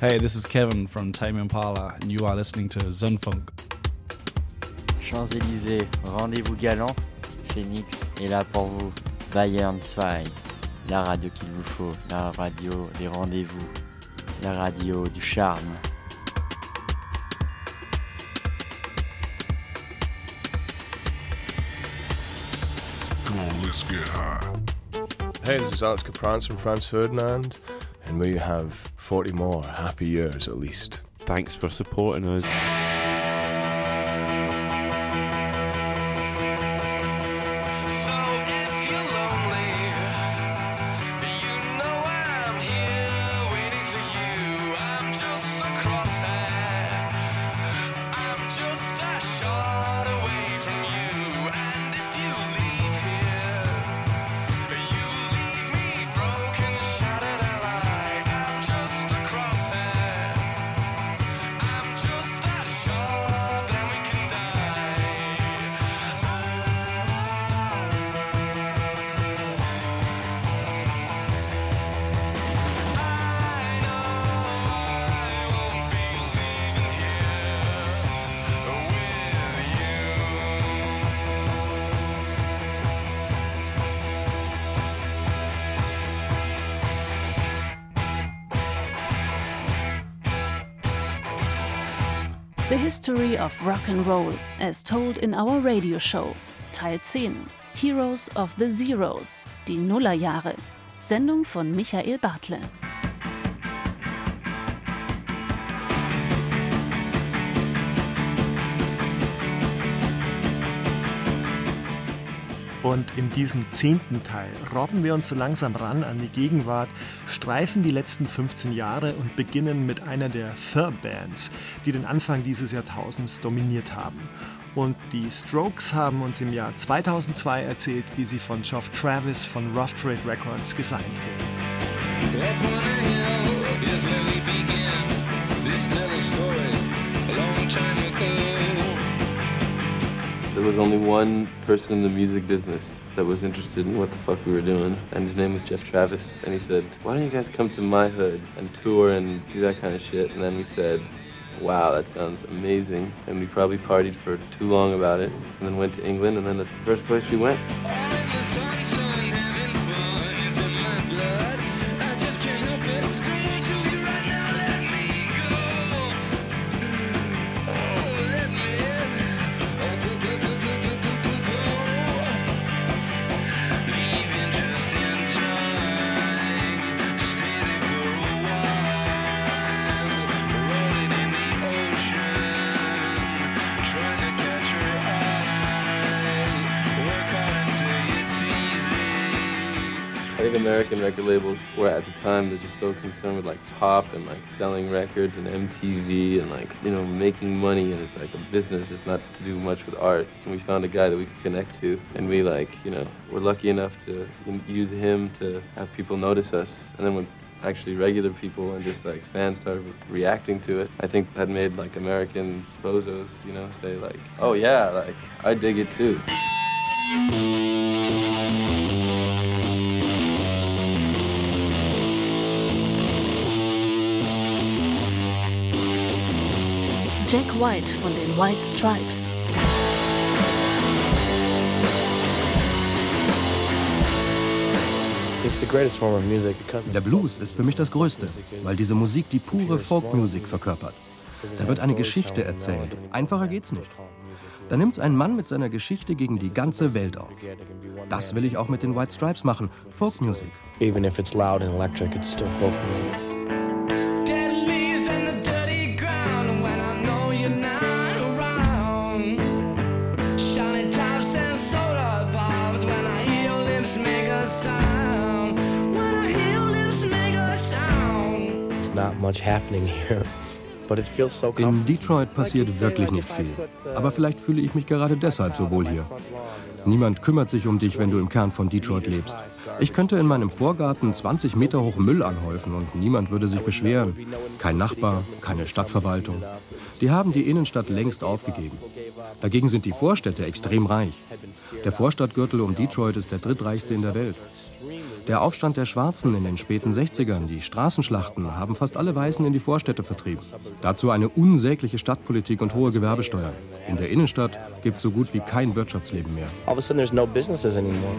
Hey, this is Kevin from Tame Impala, and you are listening to Zündfunk. Champs-Élysées, rendez-vous galant. Phoenix est là pour vous. Bayern 2, la radio qu'il vous faut, la radio des rendez-vous, la radio du charme. Come on, let's get high. Hey, this is Alex Kapranos from Franz Ferdinand, and we have 40 more happy years at least. Thanks for supporting us. History of Rock and Roll, as told in our radio show, Teil 10, Heroes of the Zeros, die Nullerjahre, Sendung von Michael Bartle. Und in diesem zehnten Teil robben wir uns so langsam ran an die Gegenwart, streifen die letzten 15 Jahre und beginnen mit einer der Fur-Bands, die den Anfang dieses Jahrtausends dominiert haben. Und die Strokes haben uns im Jahr 2002 erzählt, wie sie von Geoff Travis von Rough Trade Records gesigned There was only one person in the music business that was interested in what the fuck we were doing, and his name was Geoff Travis. And he said, Why don't you guys come to my hood and tour and do that kind of shit? And then we said, Wow, that sounds amazing. And we probably partied for too long about it, and then went to England, and then that's the first place we went. American record labels were at the time they're just so concerned with like pop and like selling records and MTV and like you know making money and it's like a business. It's not to do much with art. And we found a guy that we could connect to and we like you know we're lucky enough to use him to have people notice us. And then when actually regular people and just like fans started reacting to it, I think that made like American bozos you know say like oh yeah like I dig it too. Jack White von den White Stripes. Der Blues ist für mich das Größte, weil diese Musik die pure Folkmusik verkörpert. Da wird eine Geschichte erzählt. Einfacher geht's nicht. Da nimmt's ein Mann mit seiner Geschichte gegen die ganze Welt auf. Das will ich auch mit den White Stripes machen. Folkmusik. Even if it's loud and electric, it's still folk music. In Detroit passiert wirklich nicht viel. Aber vielleicht fühle ich mich gerade deshalb so wohl hier. Niemand kümmert sich um dich, wenn du im Kern von Detroit lebst. Ich könnte in meinem Vorgarten 20 Meter hoch Müll anhäufen und niemand würde sich beschweren. Kein Nachbar, keine Stadtverwaltung. Die haben die Innenstadt längst aufgegeben. Dagegen sind die Vorstädte extrem reich. Der Vorstadtgürtel um Detroit ist der drittreichste in der Welt. Der Aufstand der Schwarzen in den späten 60ern, die Straßenschlachten, haben fast alle Weißen in die Vorstädte vertrieben. Dazu eine unsägliche Stadtpolitik und hohe Gewerbesteuern. In der Innenstadt gibt es so gut wie kein Wirtschaftsleben mehr. All of a sudden, there's no businesses anymore.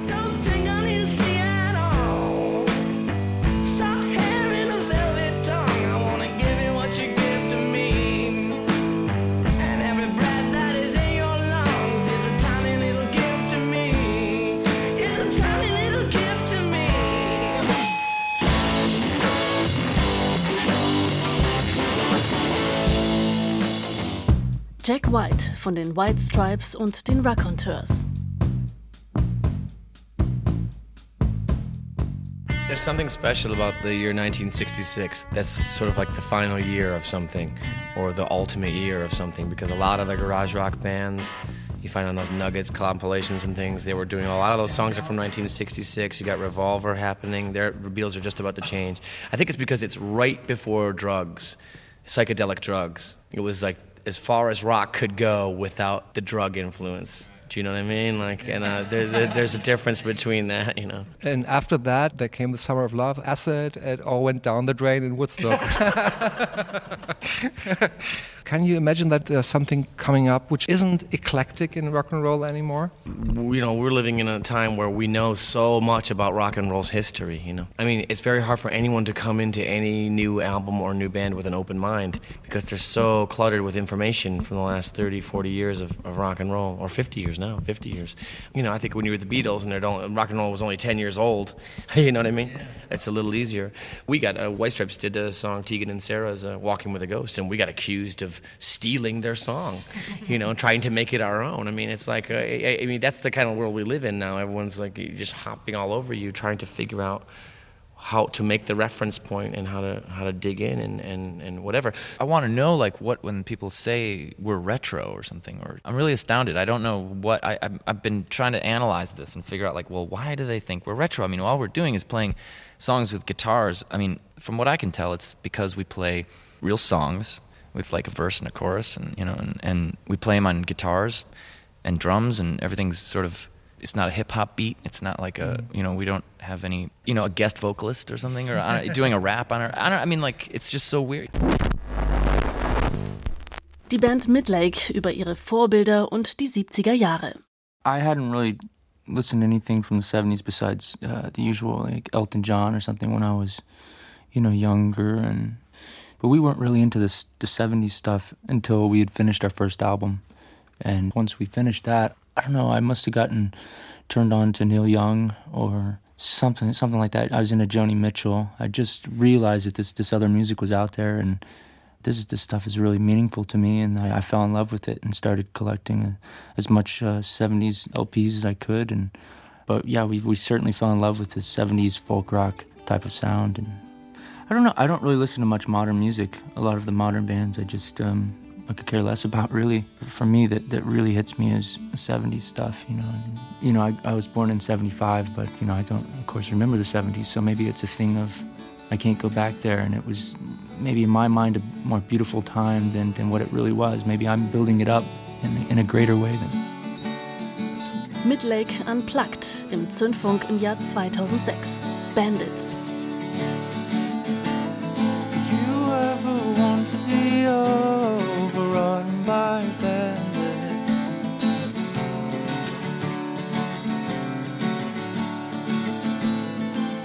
White von den White Stripes und den Raconteurs. There's something special about the year 1966. That's sort of like the final year of something, or the ultimate year of something, because a lot of the garage rock bands, you find on those Nuggets compilations and things, they were doing a lot of those songs are from 1966. You got Revolver happening. Their Beatles are just about to change. I think it's because it's right before drugs, psychedelic drugs. It was like as far as rock could go without the drug influence. Do you know what I mean? Like, and uh, there, there, there's a difference between that, you know. And after that, there came the Summer of Love, Acid, it all went down the drain in Woodstock. Can you imagine that there's something coming up which isn't eclectic in rock and roll anymore? you know, we're living in a time where we know so much about rock and roll's history, you know. I mean, it's very hard for anyone to come into any new album or new band with an open mind because they're so cluttered with information from the last 30, 40 years of, of rock and roll, or 50 years now, 50 years. You know, I think when you were the Beatles and only, rock and roll was only 10 years old, you know what I mean? It's a little easier. We got, uh, White Stripes did a song, Tegan and Sara's uh, Walking with a Ghost, and we got accused of stealing their song, you know, trying to make it our own. I mean, it's like, uh, I, I mean, that's the kind of world we live in now. Everyone's like just hopping all over you, trying to figure out how to make the reference point and how to how to dig in and, and, and whatever. I want to know like what when people say we're retro or something or I'm really astounded. I don't know what I I've, been trying to analyze this and figure out like well why do they think we're retro? I mean all we're doing is playing songs with guitars. I mean from what I can tell it's because we play real songs with like a verse and a chorus and you know and, and we play them on guitars and drums and everything's sort of it's not a hip hop beat. It's not like a you know we don't have any you know a guest vocalist or something or I don't- doing a rap on it. I don't. I mean like it's just so weird. Die Band Midlake über ihre Vorbilder und die 70er Jahre. I hadn't really listened to anything from the 70s besides uh, the usual, like Elton John or something when I was, you know, younger. And But we weren't really into this, the 70s stuff until we had finished our first album. And once we finished that, I don't know, I must have gotten turned on to Neil Young or something something like that. I was into Joni Mitchell. I just realized that this, this other music was out there and this this stuff is really meaningful to me, and I, I fell in love with it and started collecting as much uh, '70s LPs as I could. And but yeah, we we certainly fell in love with the '70s folk rock type of sound. And I don't know, I don't really listen to much modern music. A lot of the modern bands, I just um, I could care less about. Really, for me, that that really hits me is '70s stuff. You know, and, you know, I, I was born in '75, but you know, I don't, of course, remember the '70s. So maybe it's a thing of I can't go back there, and it was maybe in my mind a more beautiful time than, than what it really was. Maybe I'm building it up in, in a greater way than. Midlake Unplugged im Zündfunk im Jahr 2006. Bandits. Did you ever want to be overrun by?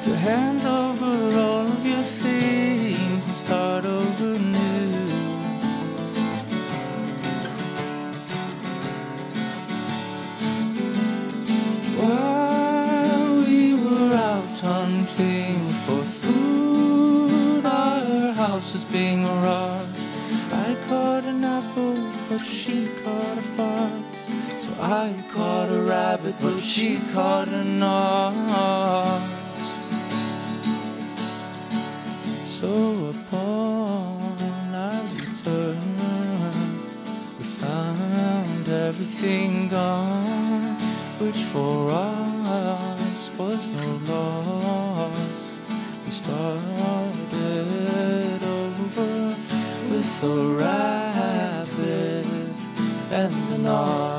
To hand over all of your things and start over new. While we were out hunting for food, our house was being robbed. I caught a rabbit, but she caught an ox. So upon our return, we found everything gone, which for us was no loss. We started over with a rabbit and an ox.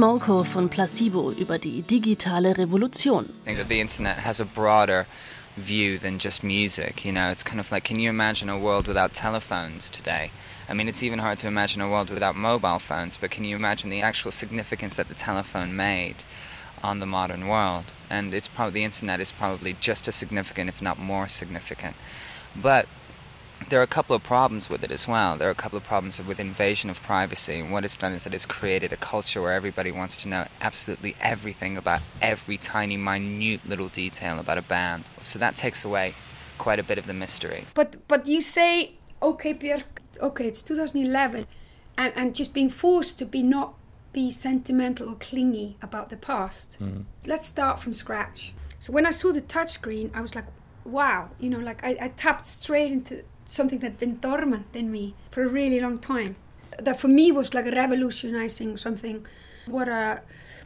Molko von Placebo über die digitale Revolution. I think that the internet has a broader view than just music. You know, it's kind of like, can you imagine a world without telephones today? I mean, it's even hard to imagine a world without mobile phones, but can you imagine the actual significance that the telephone made on the modern world? And it's probably the internet is probably just as significant, if not more significant. But there are a couple of problems with it as well. There are a couple of problems with invasion of privacy. And what it's done is that it's created a culture where everybody wants to know absolutely everything about every tiny, minute little detail about a band. So that takes away quite a bit of the mystery. But but you say, okay, Björk, okay, it's 2011, and and just being forced to be not be sentimental or clingy about the past. Mm-hmm. Let's start from scratch. So when I saw the touchscreen, I was like, wow, you know, like I, I tapped straight into something that'd been dormant in me for a really long time. That for me was like revolutionizing something, what a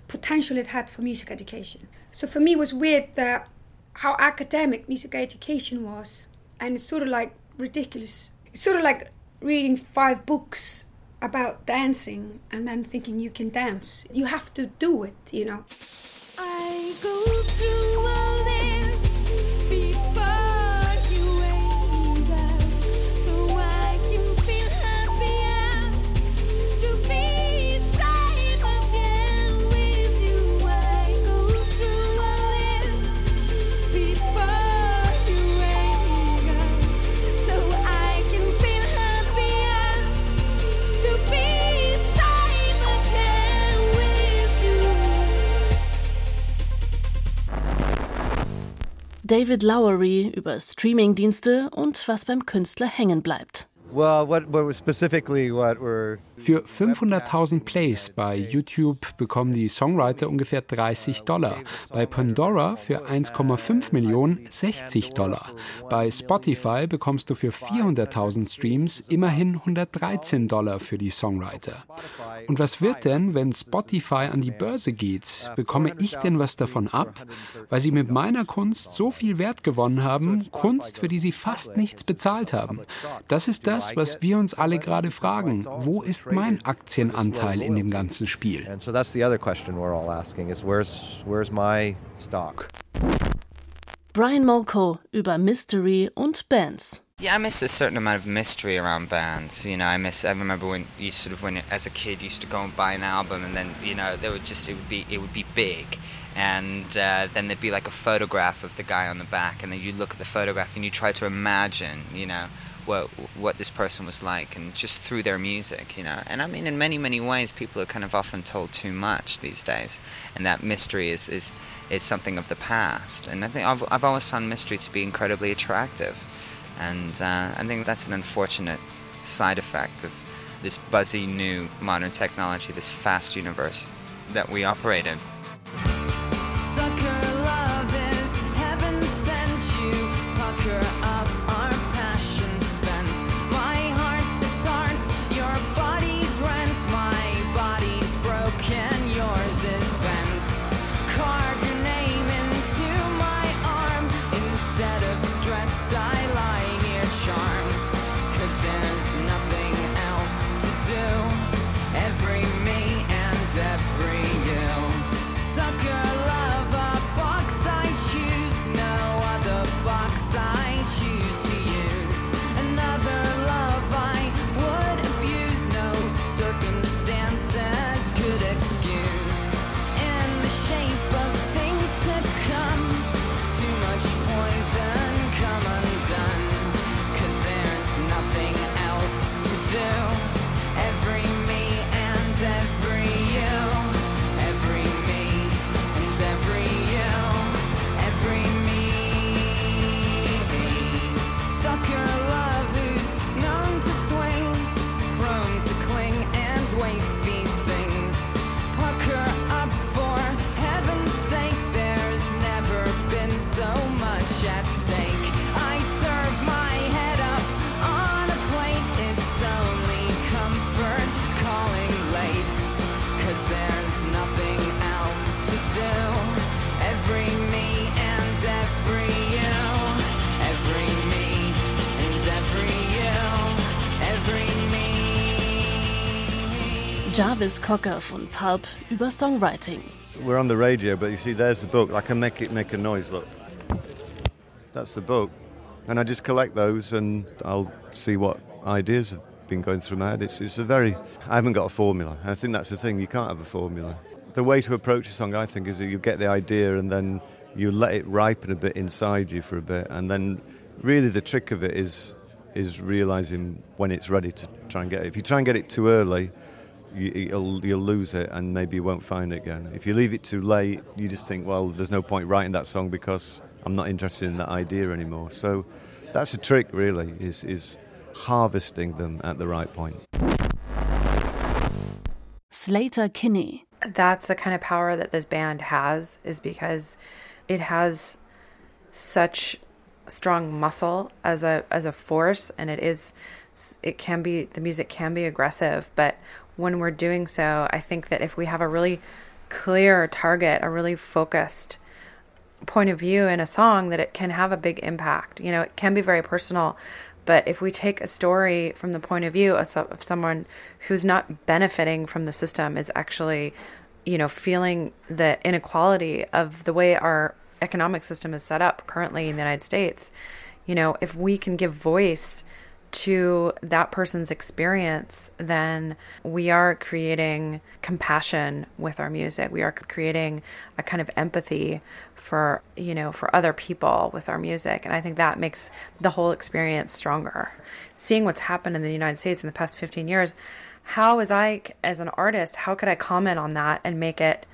potential it had for music education. So for me, it was weird that how academic music education was, and it's sort of like ridiculous. It's sort of like reading five books about dancing and then thinking you can dance. You have to do it, you know. David Lowery über Streamingdienste und was beim Künstler hängen bleibt. Für 500.000 Plays bei YouTube bekommen die Songwriter ungefähr 30 Dollar. Bei Pandora für 1,5 Millionen 60 Dollar. Bei Spotify bekommst du für 400.000 Streams immerhin 113 Dollar für die Songwriter. Und was wird denn, wenn Spotify an die Börse geht? Bekomme ich denn was davon ab? Weil sie mit meiner Kunst so viel Wert gewonnen haben, Kunst, für die sie fast nichts bezahlt haben. Das ist das, was wir uns alle gerade fragen. Wo ist mein Aktienanteil in dem ganzen Spiel? and so that's the other question we're all asking is where's where's my stock? Brian Molko über Mystery und Bands. Yeah, I miss a certain amount of mystery around bands. You know, I miss. I remember when you sort of, when as a kid, you used to go and buy an album, and then you know there would just it would be it would be big, and uh, then there'd be like a photograph of the guy on the back, and then you look at the photograph and you try to imagine, you know, what what this person was like, and just through their music, you know. And I mean, in many many ways, people are kind of often told too much these days, and that mystery is is is something of the past. And I think I've I've always found mystery to be incredibly attractive. And uh, I think that's an unfortunate side effect of this buzzy new modern technology, this fast universe that we operate in. Jarvis Cocker von Pulp über Songwriting. We're on the radio, but you see, there's the book. I can make it make a noise. Look, that's the book, and I just collect those, and I'll see what ideas have been going through my head. It's, it's a very. I haven't got a formula. I think that's the thing. You can't have a formula. The way to approach a song, I think, is that you get the idea, and then you let it ripen a bit inside you for a bit, and then really the trick of it is is realizing when it's ready to try and get it. If you try and get it too early, you, you'll, you'll lose it and maybe you won't find it again. If you leave it too late, you just think, well, there's no point writing that song because I'm not interested in that idea anymore. So that's a trick, really, is, is harvesting them at the right point. Sleater-Kinney. That's the kind of power that this band has, is because it has such strong muscle as a as a force and it is it can be the music can be aggressive but when we're doing so i think that if we have a really clear target a really focused point of view in a song that it can have a big impact. You know it can be very personal but if we take a story from the point of view of, someone who's not benefiting from the system is actually you know feeling the inequality of the way our economic system is set up currently in the United States, you know, if we can give voice to that person's experience, then we are creating compassion with our music. We are creating a kind of empathy for, you know, for other people with our music. And I think that makes the whole experience stronger. Seeing what's happened in the United States in the past 15 years, how is I, as an artist, how could I comment on that and make it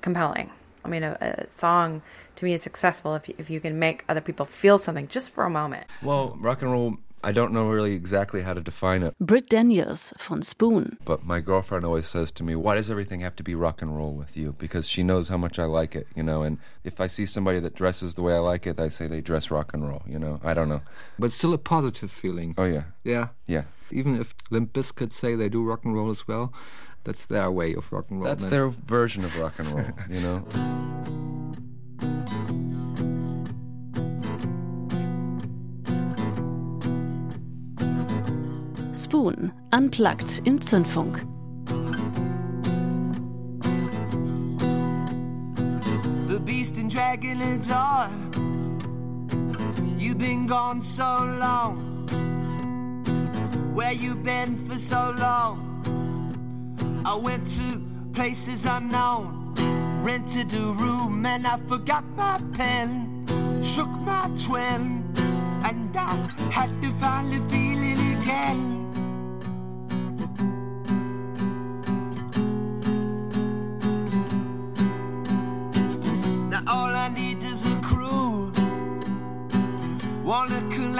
compelling? I mean, a, a song to me is successful if if you can make other people feel something just for a moment. Well, rock and roll. I don't know really exactly how to define it. Britt Daniels von Spoon. But my girlfriend always says to me, Why does everything have to be rock and roll with you? Because she knows how much I like it, you know. And if I see somebody that dresses the way I like it, I say they dress rock and roll, you know. I don't know. But still a positive feeling. Oh, yeah. Yeah. Yeah. Even if Limp Bizkit say they do rock and roll as well, that's their way of rock and roll. That's man. their version of rock and roll, you know. Spoon, unplugged im Zündfunk. The beast and dragon is. You've been gone so long. Where you been for so long? I went to places unknown. Rented a room and I forgot my pen. Shook my twin and I had to finally feel it again.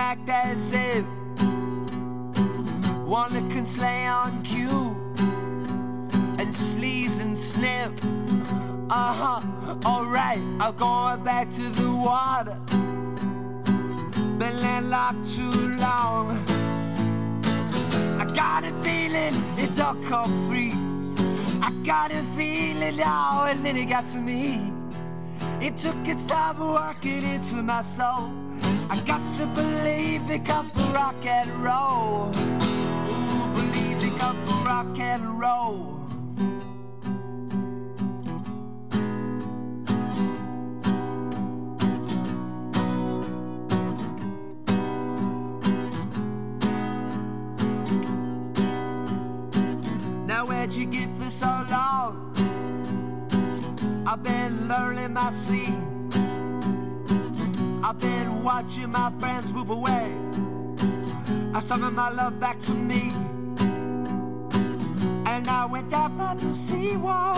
Act as if. One can slay on cue. And sleaze and snip. Uh huh. Alright, I'm go back to the water. Been landlocked too long. I got a feeling it's all come free. I got a feeling now, and then it got to me. It took its time to work it into my soul. I got to believe it comes from rock and roll. Ooh, believe it comes from rock and roll. Now where'd you get for so long? I've been learning my scene. I've been watching my friends move away. I summoned my love back to me. And I went down by the seawall.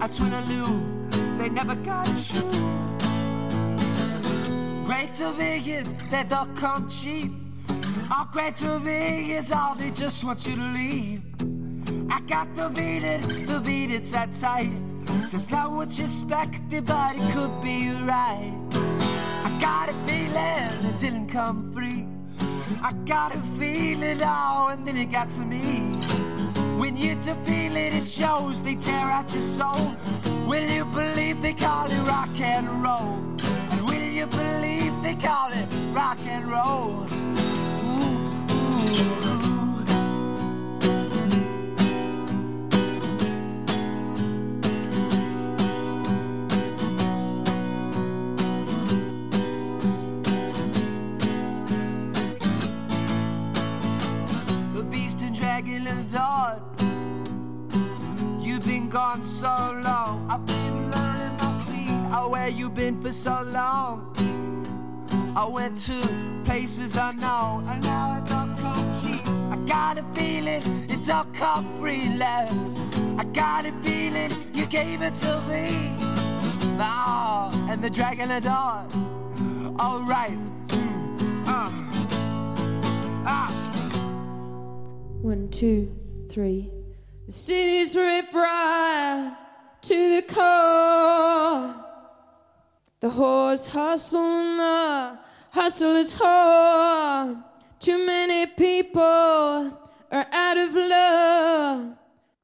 I knew they never got you. Great to me is that they'll come cheap. All great to me is all they just want you to leave. I got the beat it, the beat it's that tight. Says not what you expected, but it could be right. I got a feeling it didn't come free. I got a feeling now, and then it got to me. When you to feel it, it shows they tear out your soul. Will you believe they call it rock and roll? And will you believe they call it rock and roll? Ooh, ooh. I went to places unknown, and now I don't come cheap. I got a feeling you don't come free, love. I got a feeling you gave it to me. Oh, and the dragon adored. All right. Uh. Ah. One, two, three. The city's ripped right to the core. The horse hustle and the hustle is hard. Too many people are out of love.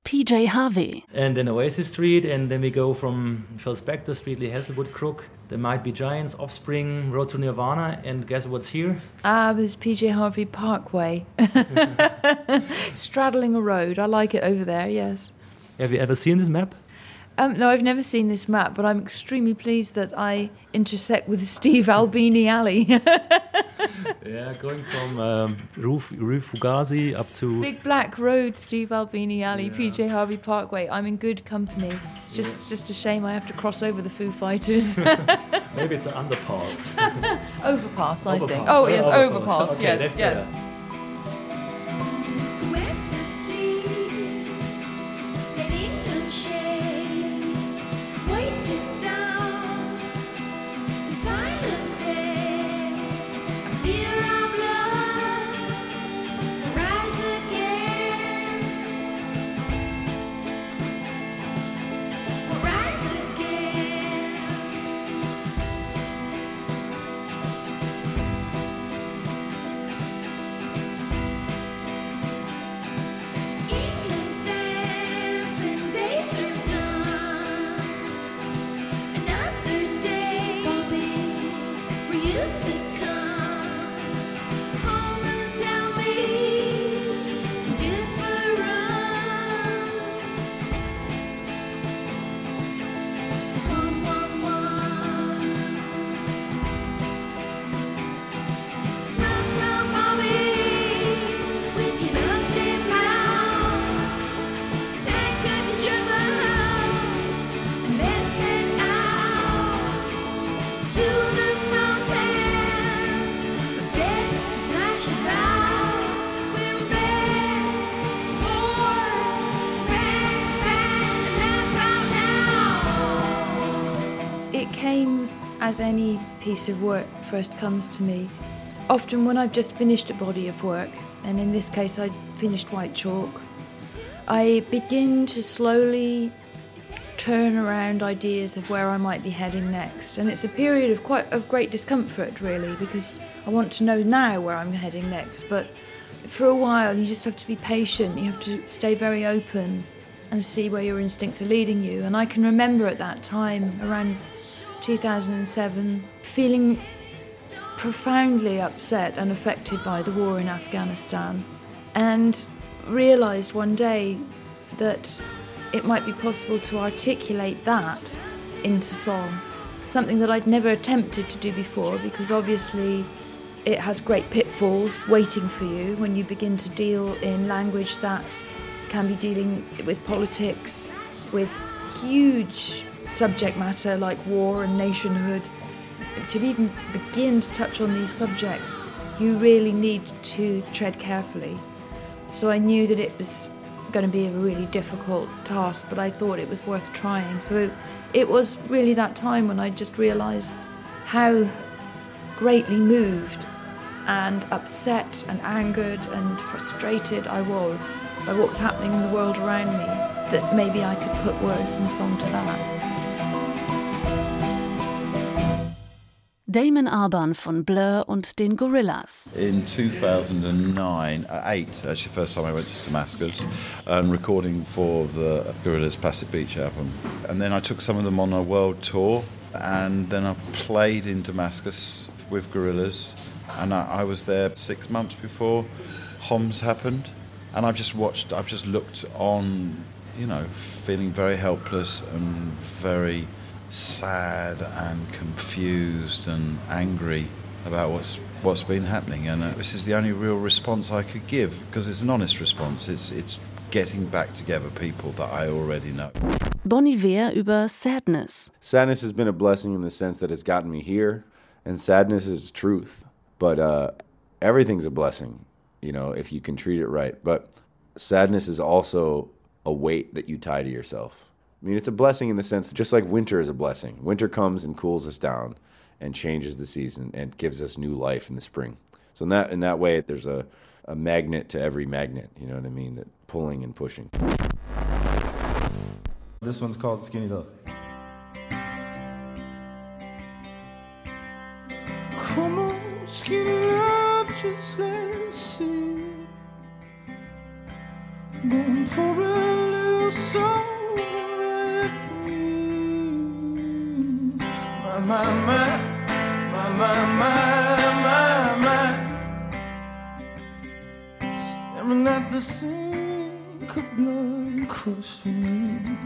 PJ Harvey. And then Oasis Street, and then we go from Phil Spector Street, Lee Hazlewood Crook. They Might Be Giants, Offspring, Road to Nirvana, and guess what's here? Ah, there's PJ Harvey Parkway. Straddling a road. I like it over there, yes. Have you ever seen this map? Um, no, I've never seen this map, but I'm extremely pleased that I intersect with Steve Albini Alley. yeah, going from um, Rue, Rue Fugazi up to. Big Black Road, Steve Albini Alley, yeah. PJ Harvey Parkway. I'm in good company. It's just yeah. just a shame I have to cross over the Foo Fighters. Maybe it's an underpass. overpass, I overpass. think. Oh, yes, overpass. overpass. Okay, yes, yes. Better. As any piece of work first comes to me, often when I've just finished a body of work, and in this case I finished White Chalk, I begin to slowly turn around ideas of where I might be heading next. And it's a period of quite of great discomfort really because I want to know now where I'm heading next. But for a while you just have to be patient, you have to stay very open and see where your instincts are leading you. And I can remember at that time around 2007, feeling profoundly upset and affected by the war in Afghanistan, and realised one day that it might be possible to articulate that into song. Something that I'd never attempted to do before because obviously it has great pitfalls waiting for you when you begin to deal in language that can be dealing with politics, with huge subject matter like war and nationhood, to even begin to touch on these subjects, you really need to tread carefully. So I knew that it was going to be a really difficult task, but I thought it was worth trying. So it was really that time when I just realised how greatly moved and upset and angered and frustrated I was by what was happening in the world around me that maybe I could put words and song to that. Damon Albarn von Blur und den Gorillaz. In 2009, uh, eight, actually, first time I went to Damascus, and recording for the Gorillaz Plastic Beach album. And then I took some of them on a world tour, and then I played in Damascus with Gorillaz. And I, I was there six months before Homs happened. And I've just watched, I've just looked on, you know, feeling very helpless and very sad and confused and angry about what's what's been happening, and uh, this is the only real response I could give because it's an honest response. It's it's getting back together people that I already know. Bon Iver über Sadness. Sadness has been a blessing in the sense that it's gotten me here, and sadness is truth. But uh, everything's a blessing, you know, if you can treat it right. But sadness is also a weight that you tie to yourself. I mean, it's a blessing in the sense, just like winter is a blessing. Winter comes and cools us down and changes the season and gives us new life in the spring. So in that in that way, there's a, a magnet to every magnet. You know what I mean? That pulling and pushing. This one's called Skinny Love. Come on, skinny love, just let's see. Going for a little song My, my, my, my, my, my. Staring at the sink of blood from me.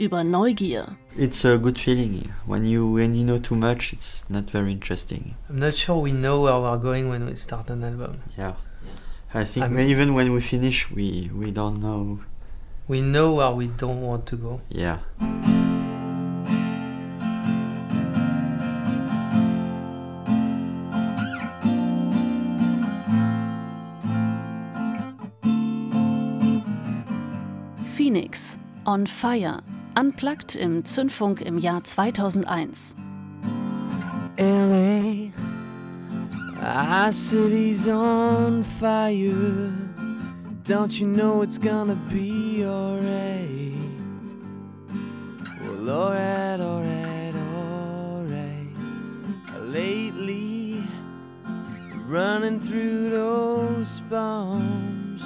Über Neugier. It's a good feeling. When you when you know too much, it's not very interesting. I'm not sure we know where we're going when we start an album. Yeah. I think I'm- when- even when we finish, we we don't know. We know where we don't want to go. Yeah. Phoenix on Fire. Unplugged im Zündfunk im Jahr 2001. LA, our city's on fire. Don't you know it's gonna be alright? Well, alright, alright, alright. Lately, running through those bombs.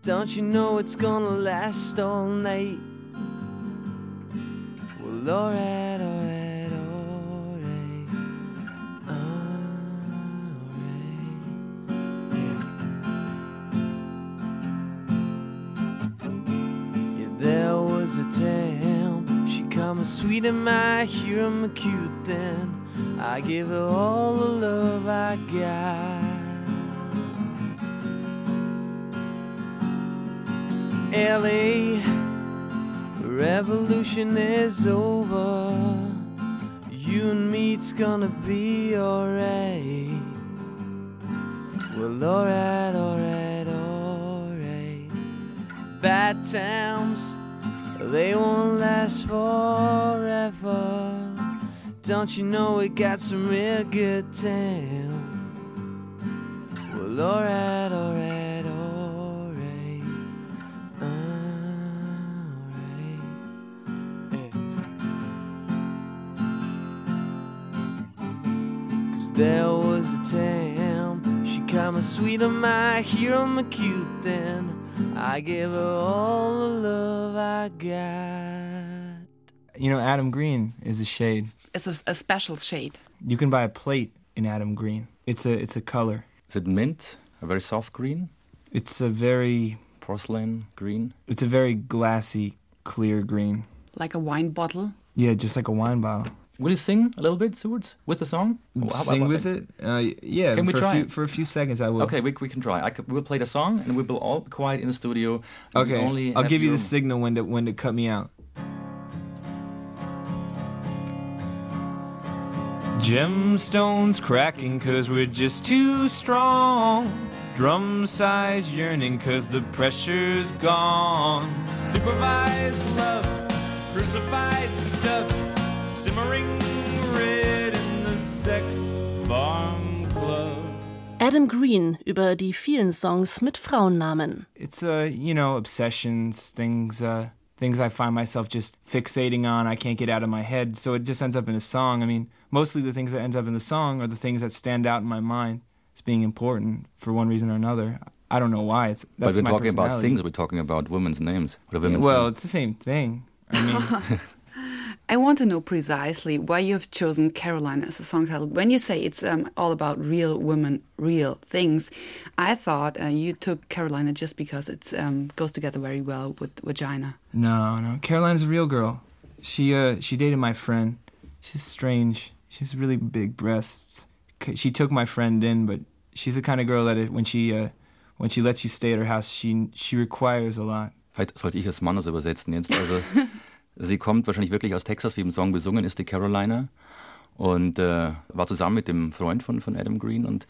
Don't you know it's gonna last all night? Alright. Yeah, there was a time she come as sweet in my hear my cute then. I give her all the love I got. LA, revolution is over. You and me, it's gonna be alright. Well, alright, alright, alright. Bad times, they won't last forever. Don't you know we got some real good times? Well, alright, alright. There was a time she come as sweet on my hear on my cute then. I gave her all the love I got. You know, Adam Green is a shade. It's a, a special shade. You can buy a plate in Adam Green. It's a it's a color. Is it mint? A very soft green? It's a very Porcelain green? it's a very glassy, clear green. Like a wine bottle. Yeah, just like a wine bottle. Will you sing a little bit, Stuart, with the song? How- Sing with it? Uh, yeah, Can we for try a few, for a few seconds I will. Okay, we, we can try. I c- we'll play the song and we will all be quiet in the studio. Okay, only I'll give you the signal when to when to cut me out. Gemstones cracking cause we're just too strong. Drum size yearning cause the pressure's gone. Supervised love, crucified stubs, simmering red in the sex farm club. Adam Green über die vielen Songs mit Frauennamen. It's uh, you know, obsessions, things uh things I find myself just fixating on, I can't get out of my head. So it just ends up in a song. I mean, mostly the things that end up in the song are the things that stand out in my mind as being important for one reason or another. I don't know why. It's that's but that's we're my talking about things. We're talking about women's names. Or Yeah, women's well, names. it's the same thing. I mean, I want to know precisely why you have chosen Carolina as a song title. When you say it's um, all about real women, real things, I thought uh, you took Carolina just because it um, goes together very well with vagina. no, no. Caroline's a real girl. She uh she dated my friend. She's strange. She has really big breasts. She took my friend in, but she's the kind of girl that if, when she uh when she lets you stay at her house, she she requires a lot. Vielleicht sollte ich als Mann das übersetzen jetzt. Also, sie kommt wahrscheinlich wirklich aus Texas, wie im Song besungen ist, die Carolina. Und äh, war zusammen mit dem Freund von, von Adam Green und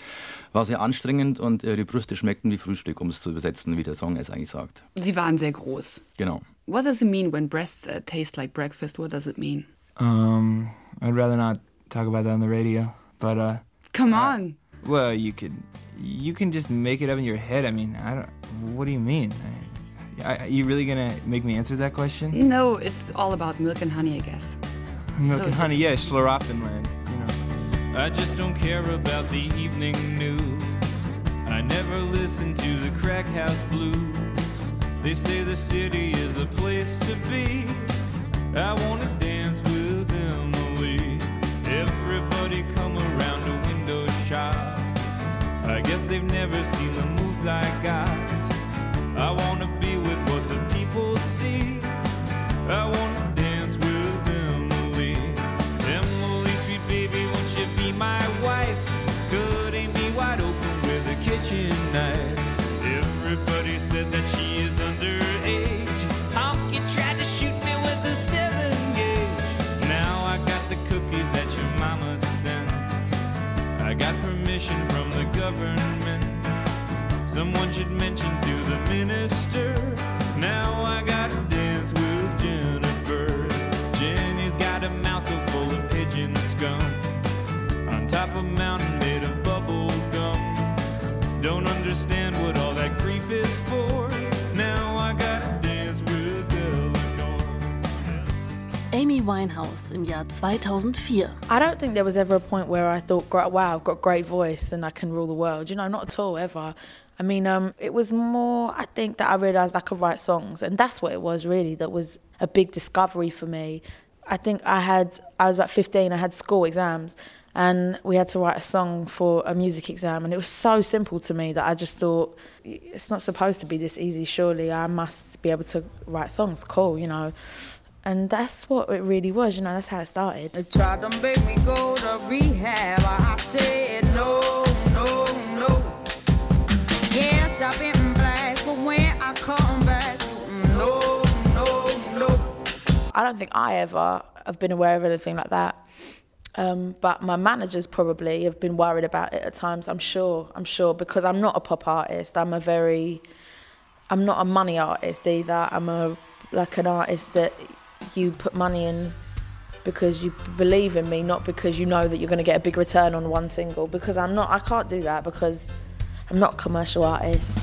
war sehr anstrengend und ihre Brüste schmeckten wie Frühstück, um es zu übersetzen, wie der Song es eigentlich sagt. Sie waren sehr groß. Genau. What does it mean when breasts uh, taste like breakfast? What does it mean? Um, I'd rather not talk about that on the radio, but uh. Come on. Well, you could, you can just make it up in your head. I mean, I don't. What do you mean? I, I, you really gonna make me answer that question? No, it's all about milk and honey, I guess. Milk So and honey, yeah, Schlaraffenland. You know. I just don't care about the evening news. I never listen to the crack house blues. They say the city is the place to be. I wanna dance with Emily. Everybody come around a window shop. I guess they've never seen the moves I got. I wanna government. Someone should mention to the minister. Now I gotta dance with Jennifer. Jenny's got a mouth so full of pigeon scum. On top of a mountain made of bubble gum. Don't understand what all that grief is for. Amy Winehouse im Jahr 2004. I don't think there was ever a point where I thought, wow, I've got a great voice and I can rule the world. You know, not at all, ever. I mean, um, it was more, I think, that I realised I could write songs. And that's what it was, really, that was a big discovery for me. I think I had, I was about 15, I had school exams, and we had to write a song for a music exam. And it was so simple to me that I just thought, it's not supposed to be this easy, surely. I must be able to write songs. Cool, you know. And that's what it really was, you know, that's how it started. They tried to make me go to rehab. I said no, no, no. Yes, I've been black, but when I come back, no, no, no. I don't think I ever have been aware of anything like that. Um, but my managers probably have been worried about it at times. I'm sure. I'm sure because I'm not a pop artist. I'm a very, I'm not a money artist either. I'm a like an artist that you put money in because you believe in me, not because you know that you're going to get a big return on one single. Because I'm not. I can't do that because I'm not a commercial artist.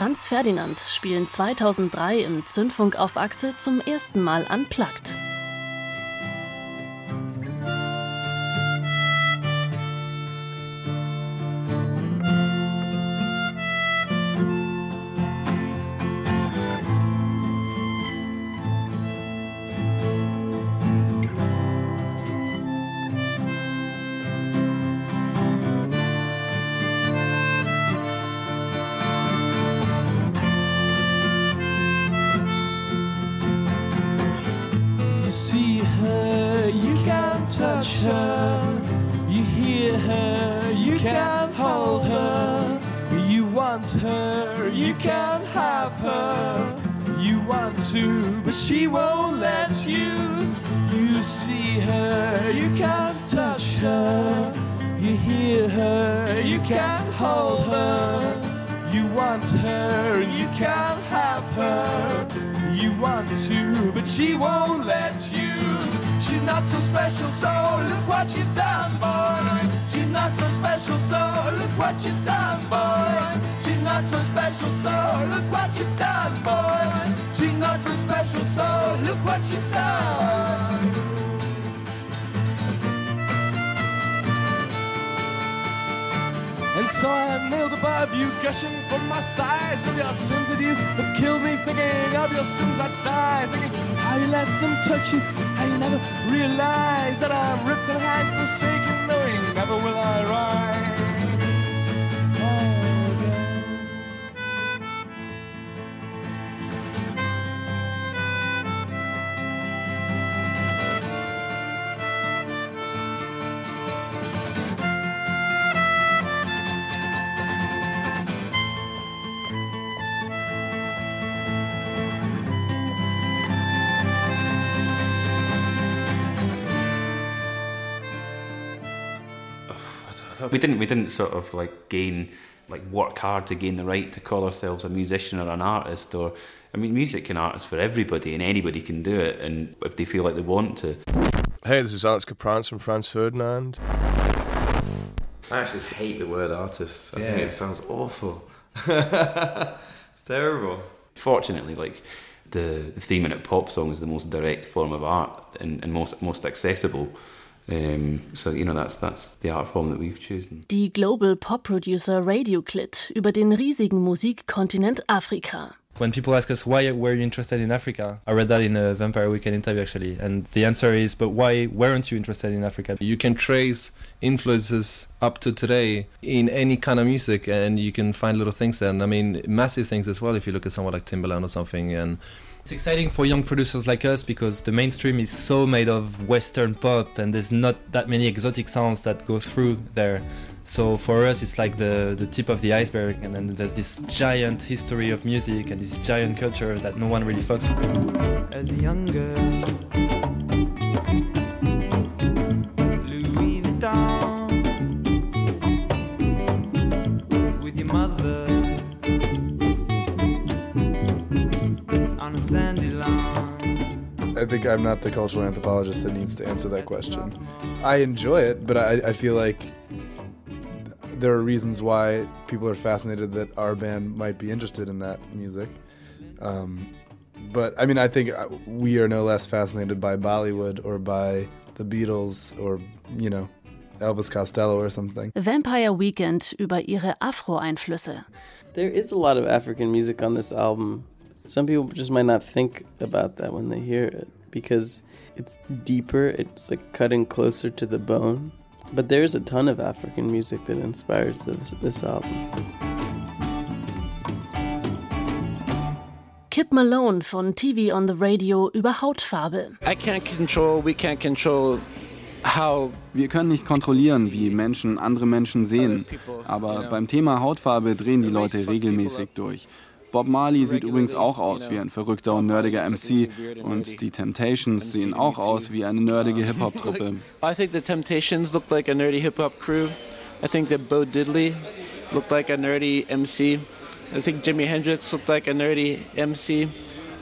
Franz Ferdinand spielen 2003 im Zündfunk auf Achse zum ersten Mal unplugged. She won't let you. She's not so special, so look what you've done, boy. She's not so special, so look what you've done, boy. She's not so special, so look what you've done, boy. She's not so special, so look what you've done. And so I knelt above you, gushing from my sides of your sins that you have killed me, thinking of your sins I died, thinking how you let them touch you, how you never realize that I'm ripped and half, forsaken, knowing never will I rise. We didn't we didn't sort of like gain like work hard to gain the right to call ourselves a musician or an artist or I mean music and art is for everybody and anybody can do it and if they feel like they want to. Hey, this is Alex Kapranos from Franz Ferdinand. I actually hate the word artist. I think Yeah. it sounds awful. it's terrible. Fortunately like the, the three minute pop song is the most direct form of art and, and most most accessible. Um, so you know that's that's the art form that we've chosen. Die Global Pop Producer Radioclit über den riesigen Musikkontinent Afrika. When people ask us why were you interested in Africa, I read that in a Vampire Weekend interview actually, and the answer is, but why weren't you interested in Africa? You can trace influences up to today in any kind of music, and you can find little things there. And I mean, massive things as well. If you look at someone like Timbaland or something, and It's exciting for young producers like us because the mainstream is so made of Western pop, and there's not that many exotic sounds that go through there. So for us, it's like the the tip of the iceberg, and then there's this giant history of music and this giant culture that no one really fucks with. as a young girl. I think I'm not the cultural anthropologist that needs to answer that question. I enjoy it, but I, I feel like there are reasons why people are fascinated that our band might be interested in that music. Um, but I mean, I think uh, we are no less fascinated by Bollywood or by the Beatles or, you know, Elvis Costello or something. Vampire Weekend über ihre Afro-Einflüsse. There is a lot of African music on this album. Some people just might not think about that when they hear it because it's deeper, it's like cutting closer to the bone. But there's a ton of African music that inspired this, this album. Kip Malone von TV on the Radio über Hautfarbe. I can't control, we can't control how Wir können nicht kontrollieren, wie Menschen andere Menschen sehen, aber beim Thema Hautfarbe drehen die Leute regelmäßig durch. Bob Marley sieht übrigens auch aus wie ein verrückter und nerdiger MC und die Temptations sehen auch aus wie eine nerdige Hip-Hop-Truppe. I think the Temptations looked like a nerdy hip hop crew. I think that Bo Diddley looked like a nerdy MC. I think Jimi Hendrix looked like a nerdy MC. I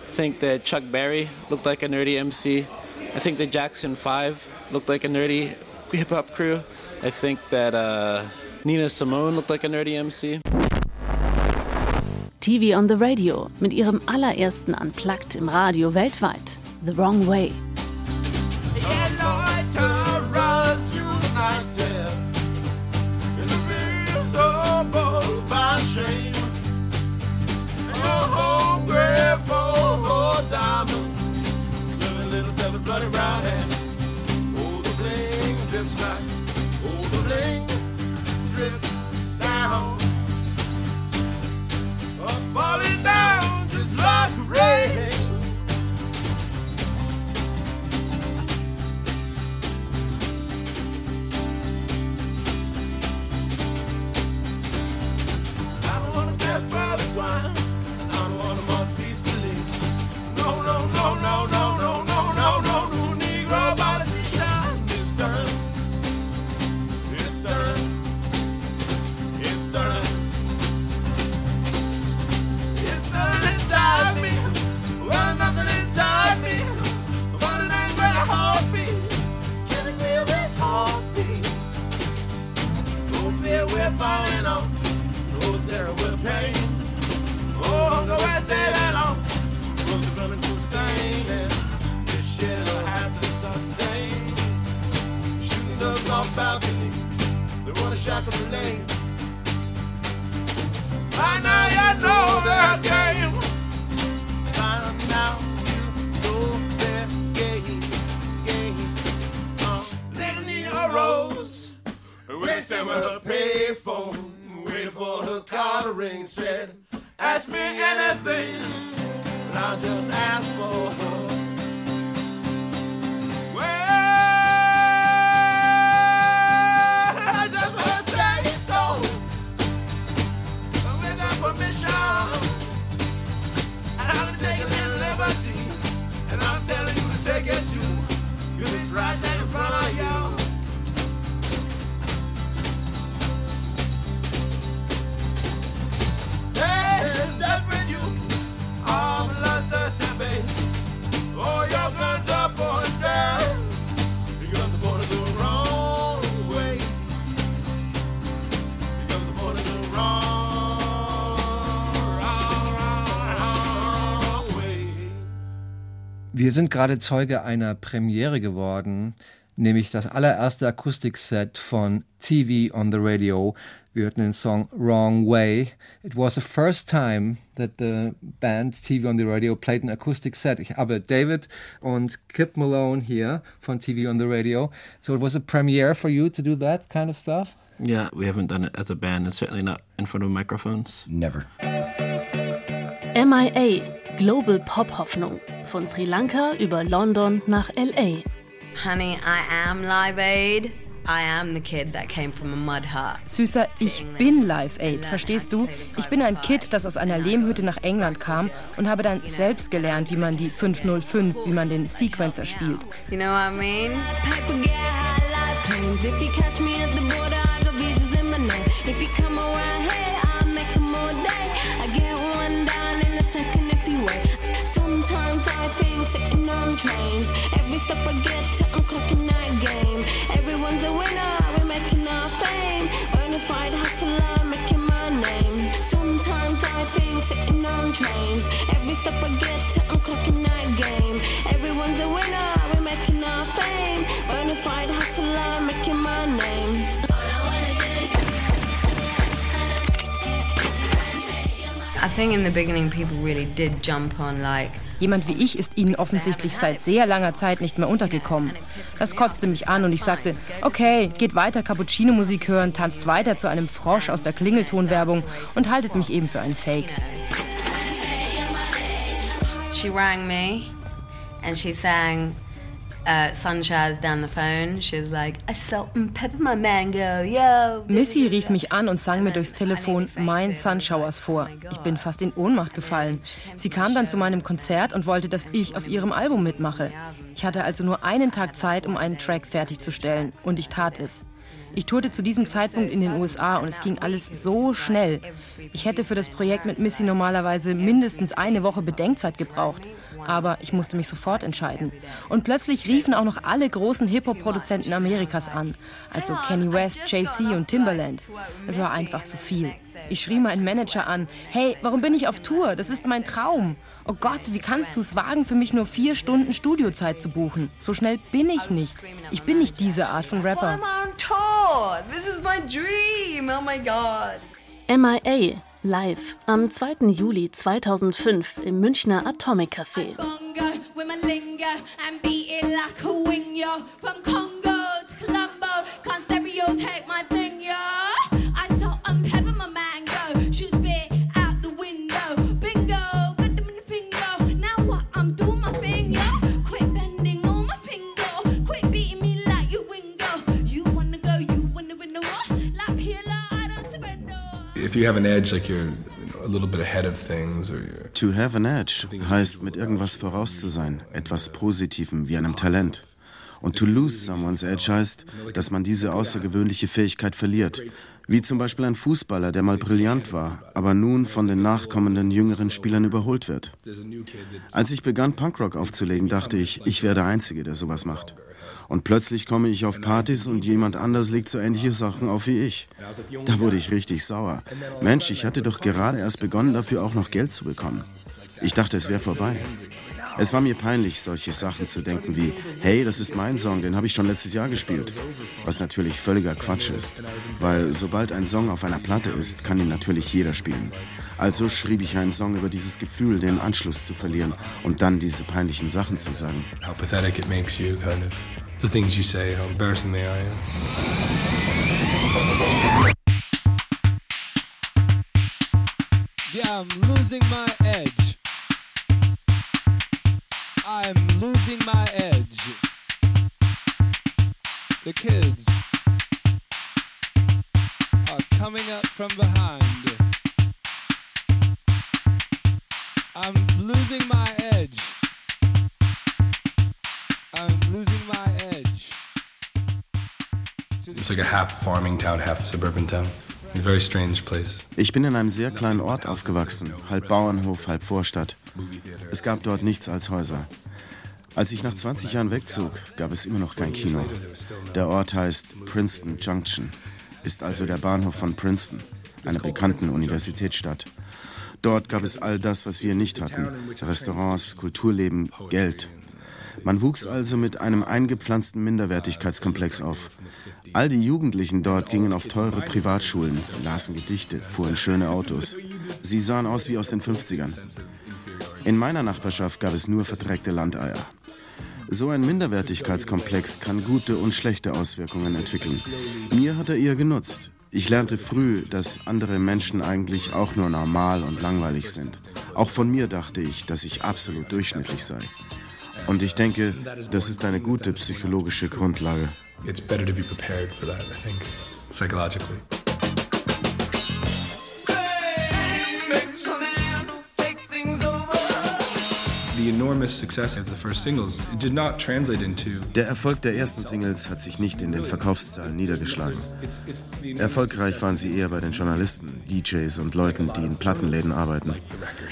think that Chuck Berry looked like a nerdy MC. I think the Jackson 5 looked like a nerdy hip hop crew. I think that uh, Nina Simone looked like a nerdy MC. TV on the Radio mit ihrem allerersten Unplugged im Radio weltweit. The Wrong Way. Falling off. No terror we're pain. Oh, hunger where stay that long. Close the coming to stain. And this shit will have to sustain. Shooting doves off balconies. They wanna shackle the lane. By now you know their game. Stand with her payphone, waiting for her car to ring. Said, ask me anything, and I'll just ask for her. Wir sind gerade Zeuge einer Premiere geworden, nämlich das allererste Akustikset von TV on the Radio. Wir hörten den Song Wrong Way. It was the first time that the band TV on the Radio played an acoustic set. Ich habe David und Kip Malone hier von TV on the Radio. So it was a premiere for you to do that kind of stuff? Yeah, we haven't done it as a band, and certainly not in front of microphones. Never. MIA, Global Pop Hoffnung. Von Sri Lanka über London nach LA. Honey, I am Live Aid. I am the kid that came from a mud hut. Süßer, ich bin Live Aid, verstehst du? Ich bin ein Kid, das aus einer Lehmhütte nach England kam und habe dann selbst gelernt, wie man die 505, wie man den Sequencer spielt. You know what I mean? trains. Every step I get to, I'm that game. Everyone's a winner, we're making our fame. Bonafide hustler, making my name. Sometimes I think sitting on trains. Every step I get to, I'm that game. Everyone's a winner, we're making our fame. Bonafide hustler, making my name. I think in the beginning people really did jump on like Jemand wie ich ist ihnen offensichtlich seit sehr langer Zeit nicht mehr untergekommen. Das kotzte mich an und ich sagte, okay, geht weiter Cappuccino-Musik hören, tanzt weiter zu einem Frosch aus der Klingeltonwerbung und haltet mich eben für einen Fake. she rang me and she sang uh, down the phone. She was like, I salt and pepper my mango, yo. Missy rief mich an und sang mir durchs Telefon mein Sunshowers vor. Ich bin fast in Ohnmacht gefallen. Sie kam dann zu meinem Konzert und wollte, dass ich auf ihrem Album mitmache. Ich hatte also nur einen Tag Zeit, um einen Track fertigzustellen und ich tat es. Ich tourte zu diesem Zeitpunkt in den USA und es ging alles so schnell. Ich hätte für das Projekt mit Missy normalerweise mindestens eine Woche Bedenkzeit gebraucht. Aber ich musste mich sofort entscheiden. Und plötzlich riefen auch noch alle großen Hip-Hop-Produzenten Amerikas an. Also Kanye West, Jay-Z und Timbaland. Es war einfach zu viel. Ich schrie meinen Manager an. Hey, warum bin ich auf Tour? Das ist mein Traum. Oh Gott, wie kannst du es wagen, für mich nur vier Stunden Studiozeit zu buchen? So schnell bin ich nicht. Ich bin nicht diese Art von Rapper. Dream. Oh my god. MIA live am 2. Juli 2005 im Münchner Atomic Café. From Congo to Colombo, can't stereotype my thing, yo. If you have an edge, like you're a little bit ahead of things, or you're To have an edge heißt, mit irgendwas voraus zu sein, etwas Positivem wie einem Talent. Und to lose someone's edge heißt, dass man diese außergewöhnliche Fähigkeit verliert. Wie zum Beispiel ein Fußballer, der mal brillant war, aber nun von den nachkommenden jüngeren Spielern überholt wird. Als ich begann, Punkrock aufzulegen, dachte ich, ich wäre der Einzige, der sowas macht. Und plötzlich komme ich auf Partys und jemand anders legt so ähnliche Sachen auf wie ich. Da wurde ich richtig sauer. Mensch, ich hatte doch gerade erst begonnen, dafür auch noch Geld zu bekommen. Ich dachte, es wäre vorbei. Es war mir peinlich, solche Sachen zu denken wie, hey, das ist mein Song, den habe ich schon letztes Jahr gespielt. Was natürlich völliger Quatsch ist, weil sobald ein Song auf einer Platte ist, kann ihn natürlich jeder spielen. Also schrieb ich einen Song über dieses Gefühl, den Anschluss zu verlieren und dann diese peinlichen Sachen zu sagen. how pathetic it makes you, kind of. The things you say, how embarrassing they are. yeah. Yeah, I'm losing my edge. I'm losing my edge. The kids are coming up from behind. I'm losing my edge. I'm losing my edge. It's like a half farming town, half suburban town. A very strange place. Ich bin in einem sehr kleinen Ort aufgewachsen, halb Bauernhof, halb Vorstadt. Es gab dort nichts als Häuser. Als ich nach 20 Jahren wegzog, gab es immer noch kein Kino. Der Ort heißt Princeton Junction, ist also der Bahnhof von Princeton, einer bekannten Universitätsstadt. Dort gab es all das, was wir nicht hatten. Restaurants, Kulturleben, Geld. Man wuchs also mit einem eingepflanzten Minderwertigkeitskomplex auf. All die Jugendlichen dort gingen auf teure Privatschulen, lasen Gedichte, fuhren schöne Autos. Sie sahen aus wie aus den 50ern. In meiner Nachbarschaft gab es nur verdreckte Landeier. So ein Minderwertigkeitskomplex kann gute und schlechte Auswirkungen entwickeln. Mir hat er eher genutzt. Ich lernte früh, dass andere Menschen eigentlich auch nur normal und langweilig sind. Auch von mir dachte ich, dass ich absolut durchschnittlich sei. Und ich denke, das ist eine gute psychologische Grundlage. It's better to be prepared for that, I think, psychologically. Der Erfolg der ersten Singles hat sich nicht in den Verkaufszahlen niedergeschlagen. Erfolgreich waren sie eher bei den Journalisten, DJs und Leuten, die in Plattenläden arbeiten.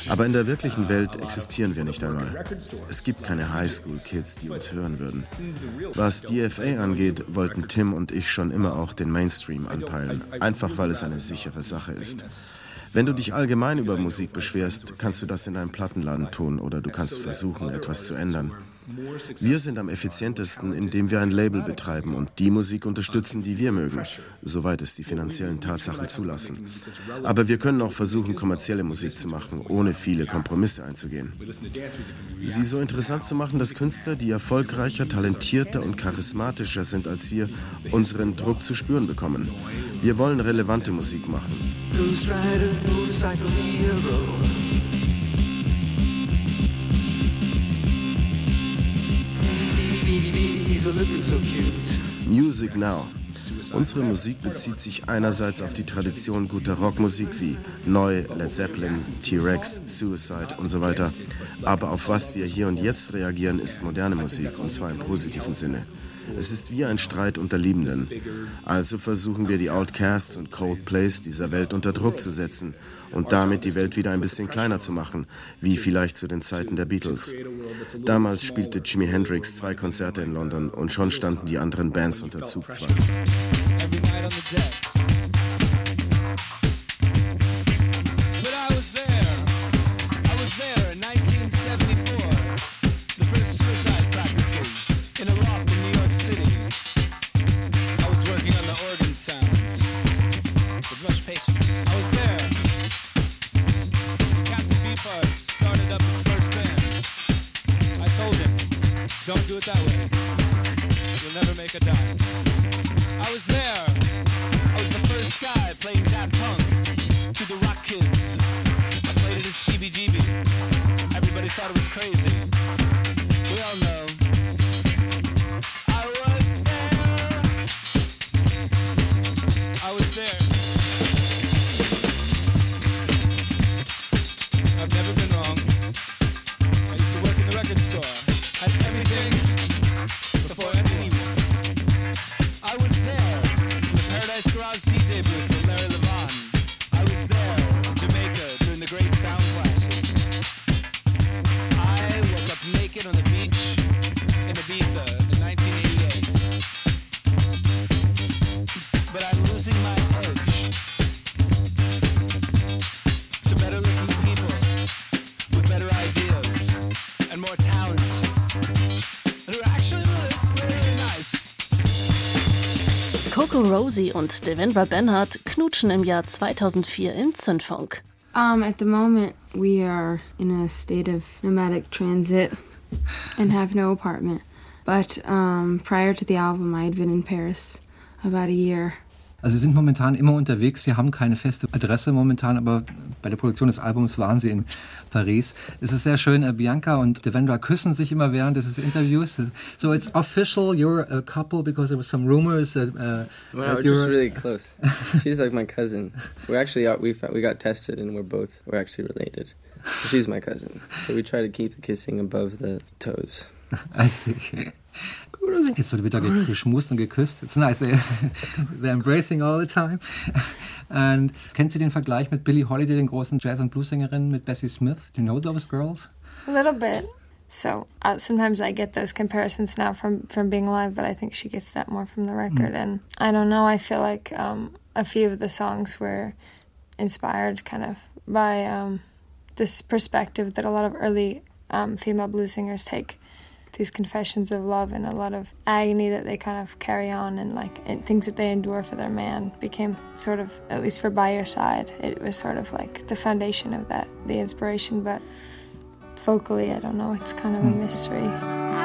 Aber in der wirklichen Welt existieren wir nicht einmal. Es gibt keine Highschool-Kids, die uns hören würden. Was DFA angeht, wollten Tim und ich schon immer auch den Mainstream anpeilen, einfach weil es eine sichere Sache ist. Wenn du dich allgemein über Musik beschwerst, kannst du das in einem Plattenladen tun oder du kannst versuchen, etwas zu ändern. Wir sind am effizientesten, indem wir ein Label betreiben und die Musik unterstützen, die wir mögen, soweit es die finanziellen Tatsachen zulassen. Aber wir können auch versuchen, kommerzielle Musik zu machen, ohne viele Kompromisse einzugehen. Sie so interessant zu machen, dass Künstler, die erfolgreicher, talentierter und charismatischer sind als wir, unseren Druck zu spüren bekommen. Wir wollen relevante Musik machen. Music Now. Unsere Musik bezieht sich einerseits auf die Tradition guter Rockmusik wie Neu, Led Zeppelin, T-Rex, Suicide und so weiter. Aber auf was wir hier und jetzt reagieren, ist moderne Musik, und zwar im positiven Sinne. Es ist wie ein Streit unter Liebenden. Also versuchen wir die Outcasts und Coldplays dieser Welt unter Druck zu setzen und damit die Welt wieder ein bisschen kleiner zu machen, wie vielleicht zu den Zeiten der Beatles. Damals spielte Jimi Hendrix zwei Konzerte in London und schon standen die anderen Bands unter Zugzwang. Rosie und Devendra Benhart knutschen im Jahr 2004 im Zündfunk. Um, at the moment, we are in a state of nomadic transit and have no apartment. But um, prior to the album, I had been in Paris about a year. Also Sie sind momentan immer unterwegs, Sie haben keine feste Adresse momentan, aber bei der Produktion des Albums waren Sie in Paris. Es ist sehr schön, äh, Bianca und Devendra küssen sich immer während des Interviews. So it's official, you're a couple because there was some rumors that, uh, Well, that we're you're... just really close. She's like my cousin. We actually are, we we got tested and we're both we're actually related. She's my cousin, so we try to keep the kissing above the toes. I see. Jetzt wird wieder ge- geschmust und geküsst. It's nice. They're, they're embracing all the time. And kennt Sie den Vergleich mit Billie Holiday, den großen Jazz- und Bluessängerinnen, mit Bessie Smith? Do you know those girls? A little bit. So uh, sometimes I get those comparisons now from from being live, but I think she gets that more from the record. Mm. And I don't know. I feel like um, a few of the songs were inspired kind of by um, this perspective that a lot of early um, female blues singers take. These confessions of love and a lot of agony that they kind of carry on, and like and things that they endure for their man became sort of, at least for By Your Side, it was sort of like the foundation of that, the inspiration. But vocally, I don't know. It's kind of a hmm. mystery.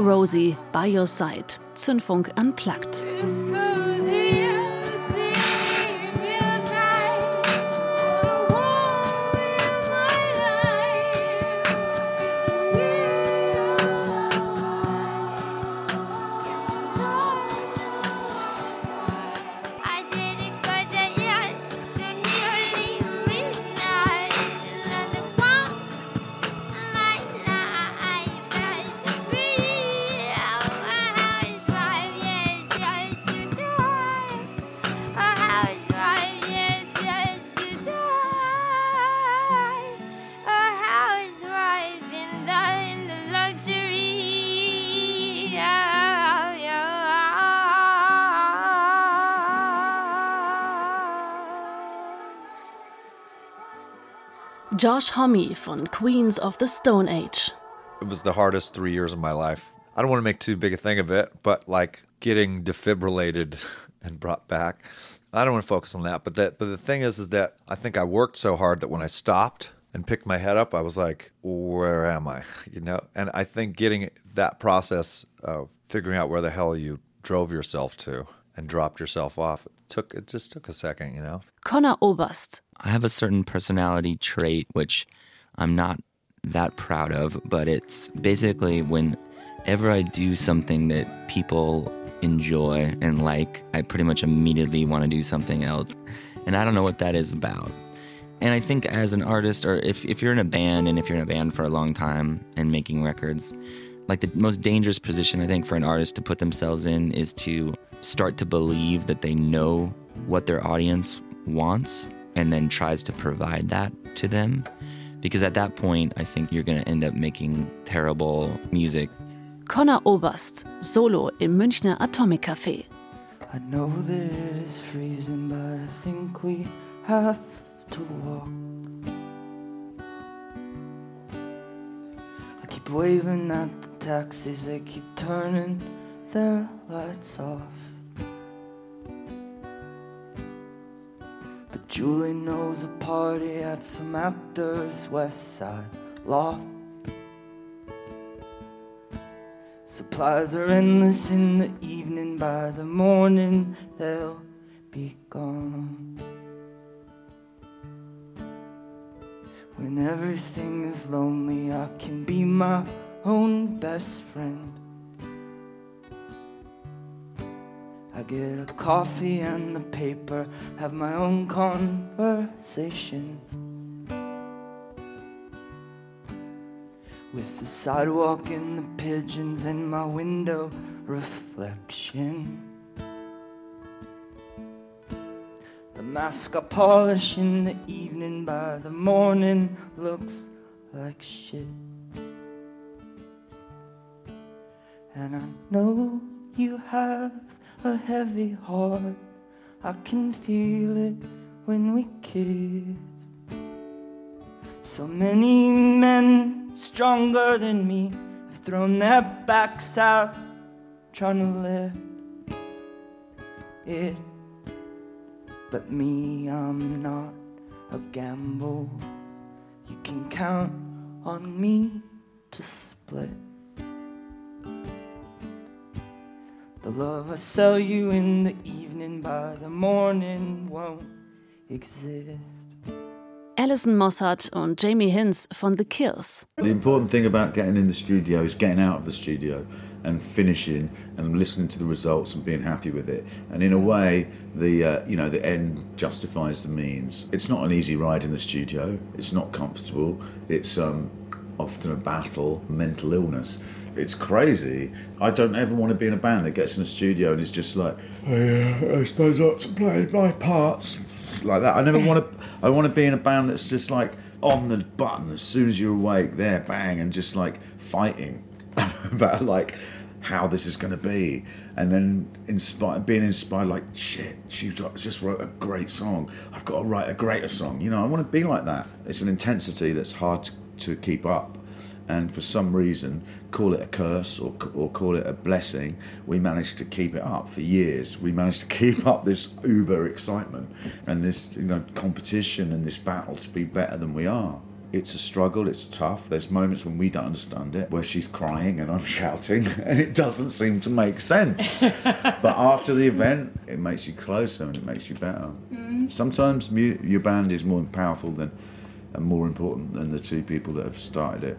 Rosie, By Your Side, Zündfunk Unplugged. Josh Homme von Queens of the Stone Age. It was the hardest three years of my life. I don't want to make too big a thing of it, but like getting defibrillated and brought back. I don't want to focus on that, but that but the thing is is that I think I worked so hard that when I stopped and picked my head up, I was like, where am I? You know, and I think getting that process of figuring out where the hell you drove yourself to and dropped yourself off it took it just took a second, you know. Conor Oberst. I have a certain personality trait which I'm not that proud of, but it's basically whenever I do something that people enjoy and like, I pretty much immediately want to do something else. And I don't know what that is about. And I think as an artist, or if, if you're in a band and if you're in a band for a long time and making records, like the most dangerous position I think for an artist to put themselves in is to start to believe that they know what their audience wants and then tries to provide that to them. Because at that point, I think you're going to end up making terrible music. Conor Oberst, Solo im Münchner Atomic Café. I know that it is freezing, but I think we have to walk. I keep waving at the taxis, they keep turning their lights off. But Julie knows a party at some actor's West Side loft. Supplies are endless in the evening, by the morning they'll be gone. When everything is lonely, I can be my own best friend. I get a coffee and the paper, have my own conversations. With the sidewalk and the pigeons and my window reflection. The mask I polish in the evening by the morning looks like shit. And I know you have a heavy heart. I can feel it when we kiss. So many men stronger than me have thrown their backs out trying to lift it. But me, I'm not a gamble. You can count on me to split. The love I sell you in the evening by the morning won't exist. Alison Mosshart und Jamie Hince von The Kills. The important thing about getting in the studio is getting out of the studio and finishing and listening to the results and being happy with it. And in a way, the uh, you know the end justifies the means. It's not an easy ride in the studio. It's not comfortable. It's um, often a battle, mental illness. It's crazy. I don't ever want to be in a band that gets in a studio and is just like, oh, I, I suppose I ought to play my parts like that. I never want to. I want to be in a band that's just like on the button as soon as you're awake, there, bang, and just like fighting about like how this is going to be, and then inspired, being inspired, like shit, she just wrote a great song. I've got to write a greater song. You know, I want to be like that. It's an intensity that's hard to, to keep up, and for some reason, call it a curse or or call it a blessing, we managed to keep it up for years. We managed to keep up this uber excitement and this you know competition and this battle to be better than we are. It's a struggle, it's tough. There's moments when we don't understand it, where she's crying and I'm shouting, and it doesn't seem to make sense. but after the event, it makes you closer and it makes you better. Mm. Sometimes mu- your band is more powerful than and more important than the two people that have started it.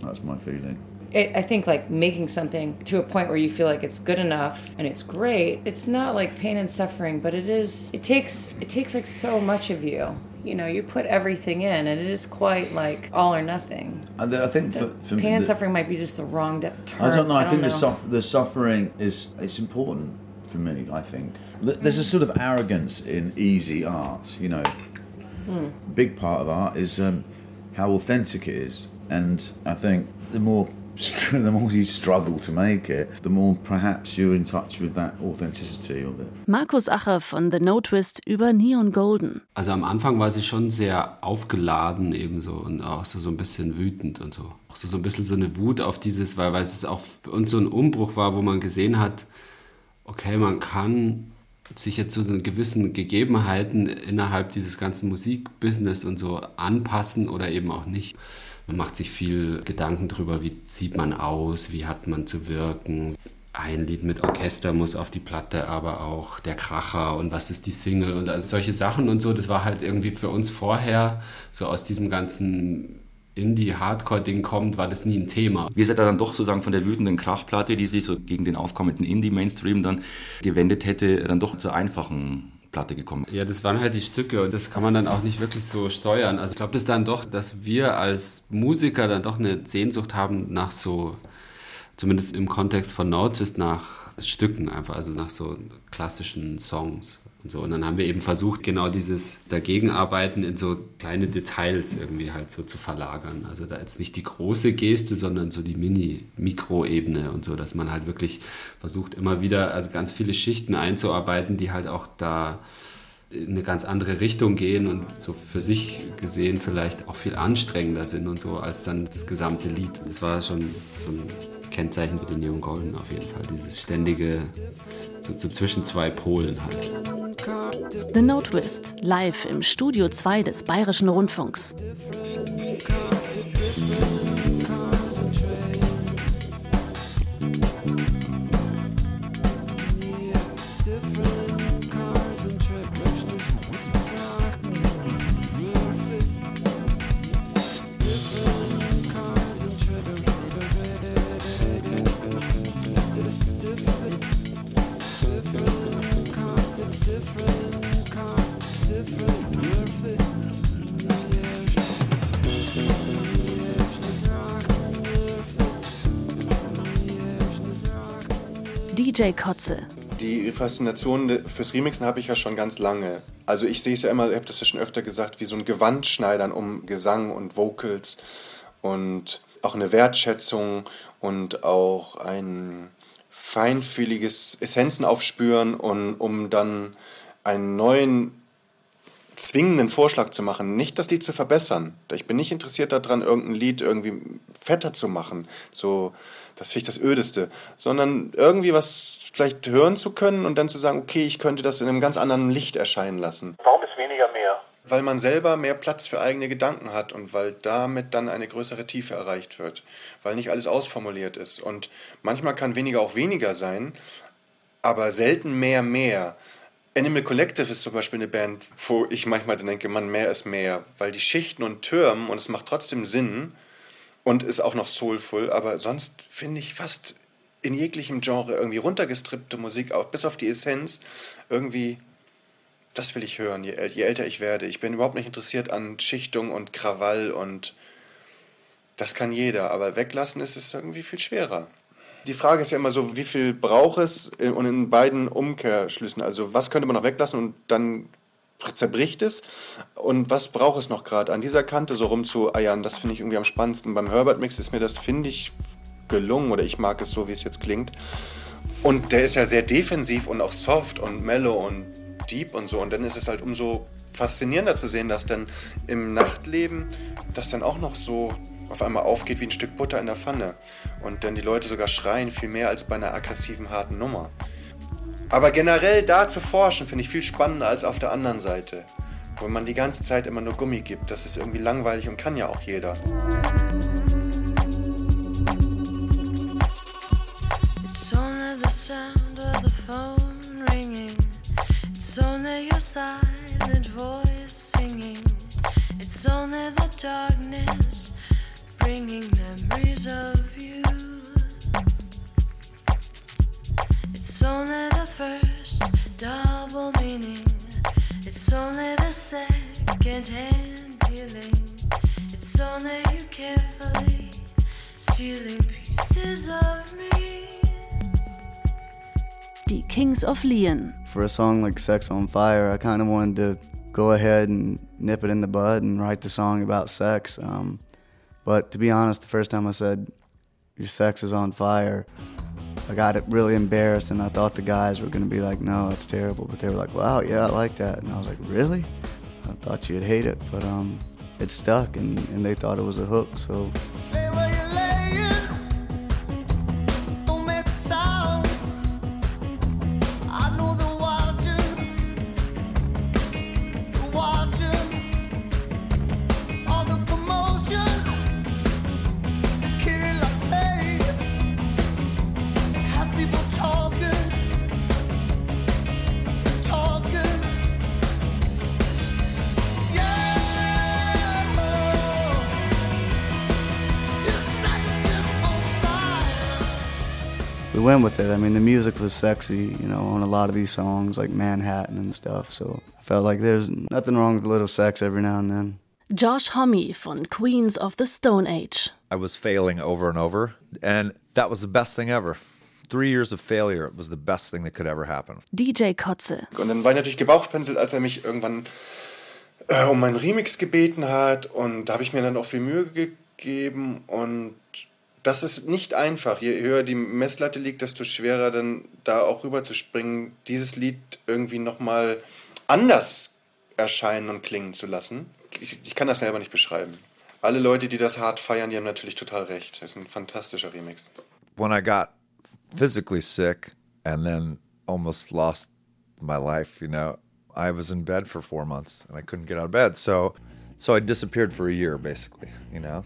That's my feeling. It, I think like making something to a point where you feel like it's good enough and it's great. It's not like pain and suffering, but it is. It takes it takes like so much of you. You know, you put everything in, and it is quite like all or nothing. And I think for, for pain and the- suffering might be just the wrong de- I don't know. I, think know. the, the suffering is it's important for me. I think Th- there's a sort of arrogance in easy art. You know, a big part of art is um, how authentic it is, and I think the more the more you struggle to make it, the more perhaps you're in touch with that authenticity of it. Markus Acher von The No Twist über Neon Golden. Also am Anfang war sie schon sehr aufgeladen ebenso und auch so, so ein bisschen wütend und so. Auch so, so ein bisschen so eine Wut auf dieses, weil, weil es auch für uns so ein Umbruch war, wo man gesehen hat, okay, man kann sich jetzt zu so gewissen Gegebenheiten innerhalb dieses ganzen Musikbusiness und so anpassen oder eben auch nicht. Man macht sich viel Gedanken darüber, wie sieht man aus, wie hat man zu wirken. Ein Lied mit Orchester muss auf die Platte, aber auch der Kracher und was ist die Single und also solche Sachen und so. Das war halt irgendwie für uns vorher so aus diesem ganzen Indie-Hardcore-Ding kommt, war das nie ein Thema. Wir sind dann doch sozusagen von der wütenden Krachplatte, die sich so gegen den aufkommenden Indie-Mainstream dann gewendet hätte, dann doch zur einfachen Platte gekommen. Ja, das waren halt die Stücke und das kann man dann auch nicht wirklich so steuern. Also ich glaube, das dann doch, dass wir als Musiker dann doch eine Sehnsucht haben nach so, zumindest im Kontext von Notice, nach Stücken einfach, also nach so klassischen Songs und so. Und dann haben wir eben versucht, genau dieses Dagegenarbeiten in so kleine Details irgendwie halt so zu verlagern. Also da jetzt nicht die große Geste, sondern so die Mini-Mikroebene und so, dass man halt wirklich versucht, immer wieder, also ganz viele Schichten einzuarbeiten, die halt auch da in eine ganz andere Richtung gehen und so für sich gesehen vielleicht auch viel anstrengender sind und so als dann das gesamte Lied. Das war schon so ein Kennzeichen für den Neon Golden auf jeden Fall. Dieses ständige, so, so zwischen zwei Polen halt. The No Twist, live im Studio 2 des Bayerischen Rundfunks. DJ Kotze. Die Faszination fürs Remixen habe ich ja schon ganz lange. Also ich sehe es ja immer, ich habe das ja schon öfter gesagt, wie so ein Gewand schneidern um Gesang und Vocals und auch eine Wertschätzung und auch ein feinfühliges Essenzen aufspüren, und, um dann einen neuen zwingenden Vorschlag zu machen, nicht das Lied zu verbessern. Ich bin nicht interessiert daran, irgendein Lied irgendwie fetter zu machen. So, das finde ich das Ödeste. Sondern irgendwie was vielleicht hören zu können und dann zu sagen, okay, ich könnte das in einem ganz anderen Licht erscheinen lassen. Warum ist weniger mehr? Weil man selber mehr Platz für eigene Gedanken hat und weil damit dann eine größere Tiefe erreicht wird. Weil nicht alles ausformuliert ist. Und manchmal kann weniger auch weniger sein, aber selten mehr mehr. Animal Collective ist zum Beispiel eine Band, wo ich manchmal denke, man, mehr ist mehr, weil die Schichten und Türmen und es macht trotzdem Sinn und ist auch noch soulful, aber sonst finde ich fast in jeglichem Genre irgendwie runtergestrippte Musik, auch bis auf die Essenz, irgendwie, das will ich hören, je, je älter ich werde. Ich bin überhaupt nicht interessiert an Schichtung und Krawall und das kann jeder, aber weglassen ist es irgendwie viel schwerer die Frage ist ja immer so, wie viel braucht es und in beiden Umkehrschlüssen. Also was könnte man noch weglassen und dann zerbricht es und was braucht es noch gerade an dieser Kante so rumzueiern, das finde ich irgendwie am spannendsten. Beim Herbert Mix ist mir das, finde ich, gelungen oder ich mag es so, wie es jetzt klingt. Und der ist ja sehr defensiv und auch soft und mellow und deep und so. Und dann ist es halt umso faszinierender zu sehen, dass dann im Nachtleben das dann auch noch so auf einmal aufgeht wie ein Stück Butter in der Pfanne. Und dann die Leute sogar schreien, viel mehr als bei einer aggressiven, harten Nummer. Aber generell da zu forschen, finde ich viel spannender als auf der anderen Seite. Wo man die ganze Zeit immer nur Gummi gibt. Das ist irgendwie langweilig und kann ja auch jeder. It's only the sound silent voice singing. It's only the darkness bringing memories of you. It's only the first double meaning. It's only the second hand dealing. It's only you carefully stealing pieces of me. Die Kings of Leon. For a song like Sex on Fire, I kind of wanted to go ahead and nip it in the bud and write the song about sex. Um, but to be honest, the first time I said, Your sex is on fire, I got it really embarrassed and I thought the guys were going to be like, No, that's terrible. But they were like, Wow, yeah, I like that. And I was like, Really? I thought you'd hate it. But um, it stuck and, and they thought it was a hook. So it. I mean, the music was sexy, you know, on a lot of these songs, like Manhattan and stuff. So I felt like there's nothing wrong with a little sex every now and then. Josh Homme von Queens of the Stone Age. I was failing over and over, and that was the best thing ever. Three years of failure was the best thing that could ever happen. DJ Kotze. Und dann war ich natürlich gebauchpinselt, als er mich irgendwann äh, um meinen Remix gebeten hat. Und da habe ich mir dann auch viel Mühe gegeben. Und das ist nicht einfach. Je höher die Messlatte liegt, desto schwerer dann da auch rüber zu springen, dieses Lied irgendwie nochmal anders erscheinen und klingen zu lassen. Ich, ich kann das selber nicht beschreiben. Alle Leute, die das hart feiern, die haben natürlich total recht. Das ist ein fantastischer Remix. When I got physically sick and then almost lost my life, you know, I was in bed for four months and I couldn't get out of bed. So, so I disappeared for a year, basically, you know.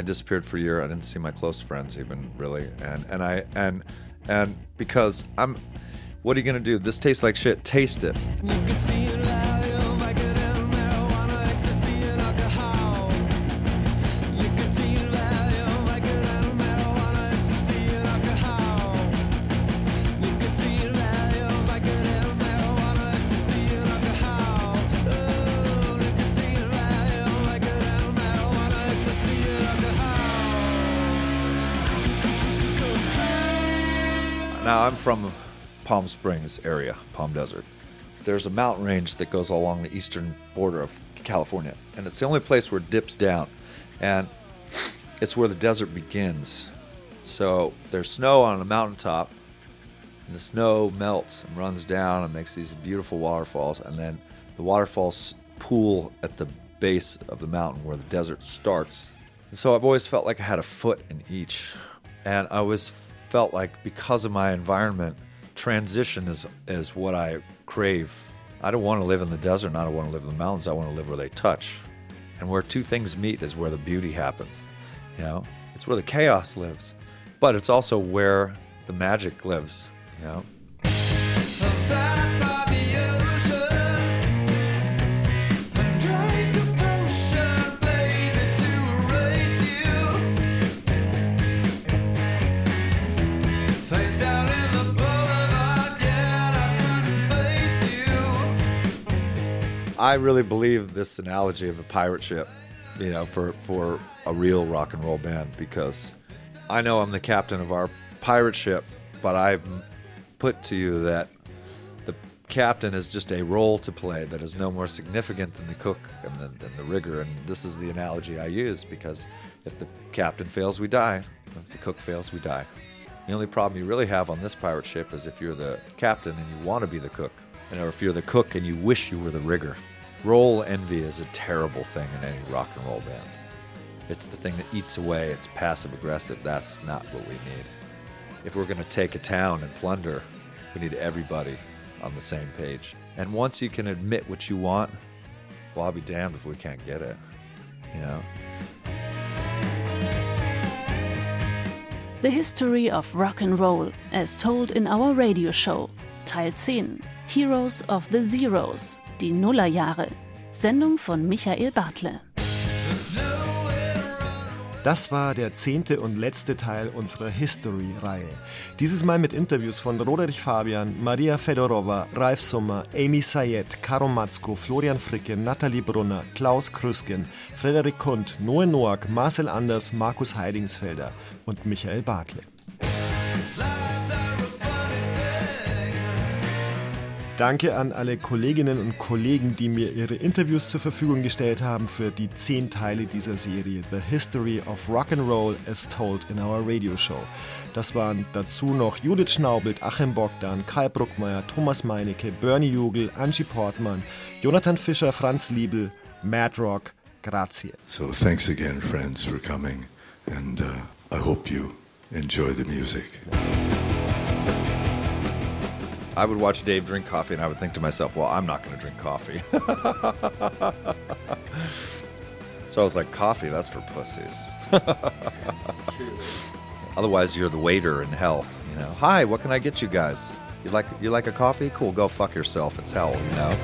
I disappeared for a year. I didn't see my close friends even really, and and I and and because I'm, what are you gonna do? This tastes like shit. Taste it. Now I'm from Palm Springs area, Palm Desert, there's a mountain range that goes along the eastern border of California, and it's the only place where it dips down, and it's where the desert begins. So there's snow on the mountaintop, and the snow melts and runs down and makes these beautiful waterfalls, and then the waterfalls pool at the base of the mountain where the desert starts. And so I've always felt like I had a foot in each, and I always felt like because of my environment, transition is is what I crave. I don't want to live in the desert, and I don't want to live in the mountains. I want to live where they touch, and where two things meet is where the beauty happens. You know, it's where the chaos lives, but it's also where the magic lives. You know. I really believe this analogy of a pirate ship, you know, for, for a real rock and roll band because I know I'm the captain of our pirate ship, but I've put to you that the captain is just a role to play that is no more significant than the cook and the, the rigger. And this is the analogy I use because if the captain fails, we die. If the cook fails, we die. The only problem you really have on this pirate ship is if you're the captain and you want to be the cook, and or if you're the cook and you wish you were the rigger. Role envy is a terrible thing in any rock and roll band. It's the thing that eats away. It's passive aggressive. That's not what we need. If we're going to take a town and plunder, we need everybody on the same page. And once you can admit what you want, well, I'll be damned if we can't get it. You know? The History of Rock and Roll, as told in our radio show, Teil 10, Heroes of the Zeroes, die Nullerjahre. Sendung von Michael Bartle. Das war der zehnte und letzte Teil unserer History-Reihe. Dieses Mal mit Interviews von Roderich Fabian, Maria Fedorova, Ralf Sommer, Amy Sayed, Karo Matzko, Florian Fricke, Nathalie Brunner, Klaus Krüsken, Frederik Kund, Noe Noack, Marcel Anders, Markus Heidingsfelder und Michael Bartle. Danke an alle Kolleginnen und Kollegen, die mir ihre Interviews zur Verfügung gestellt haben für die zehn Teile dieser Serie The History of Rock and Roll as Told in Our Radio Show. Das waren dazu noch Judith Schnaubelt, Achim Bogdan, Kai Bruckmeier, Thomas Meinecke, Bernie Jugel, Angie Portmann, Jonathan Fischer, Franz Liebel, Mad Rock, grazie. So thanks again, friends, for coming, and uh, I hope you enjoy the music. I would watch Dave drink coffee and I would think to myself, well, I'm not going to drink coffee. so I was like, coffee, that's for pussies. Otherwise, you're the waiter in hell. You know, hi, what can I get you guys? You like you like a coffee? Cool, go fuck yourself. It's hell. You know.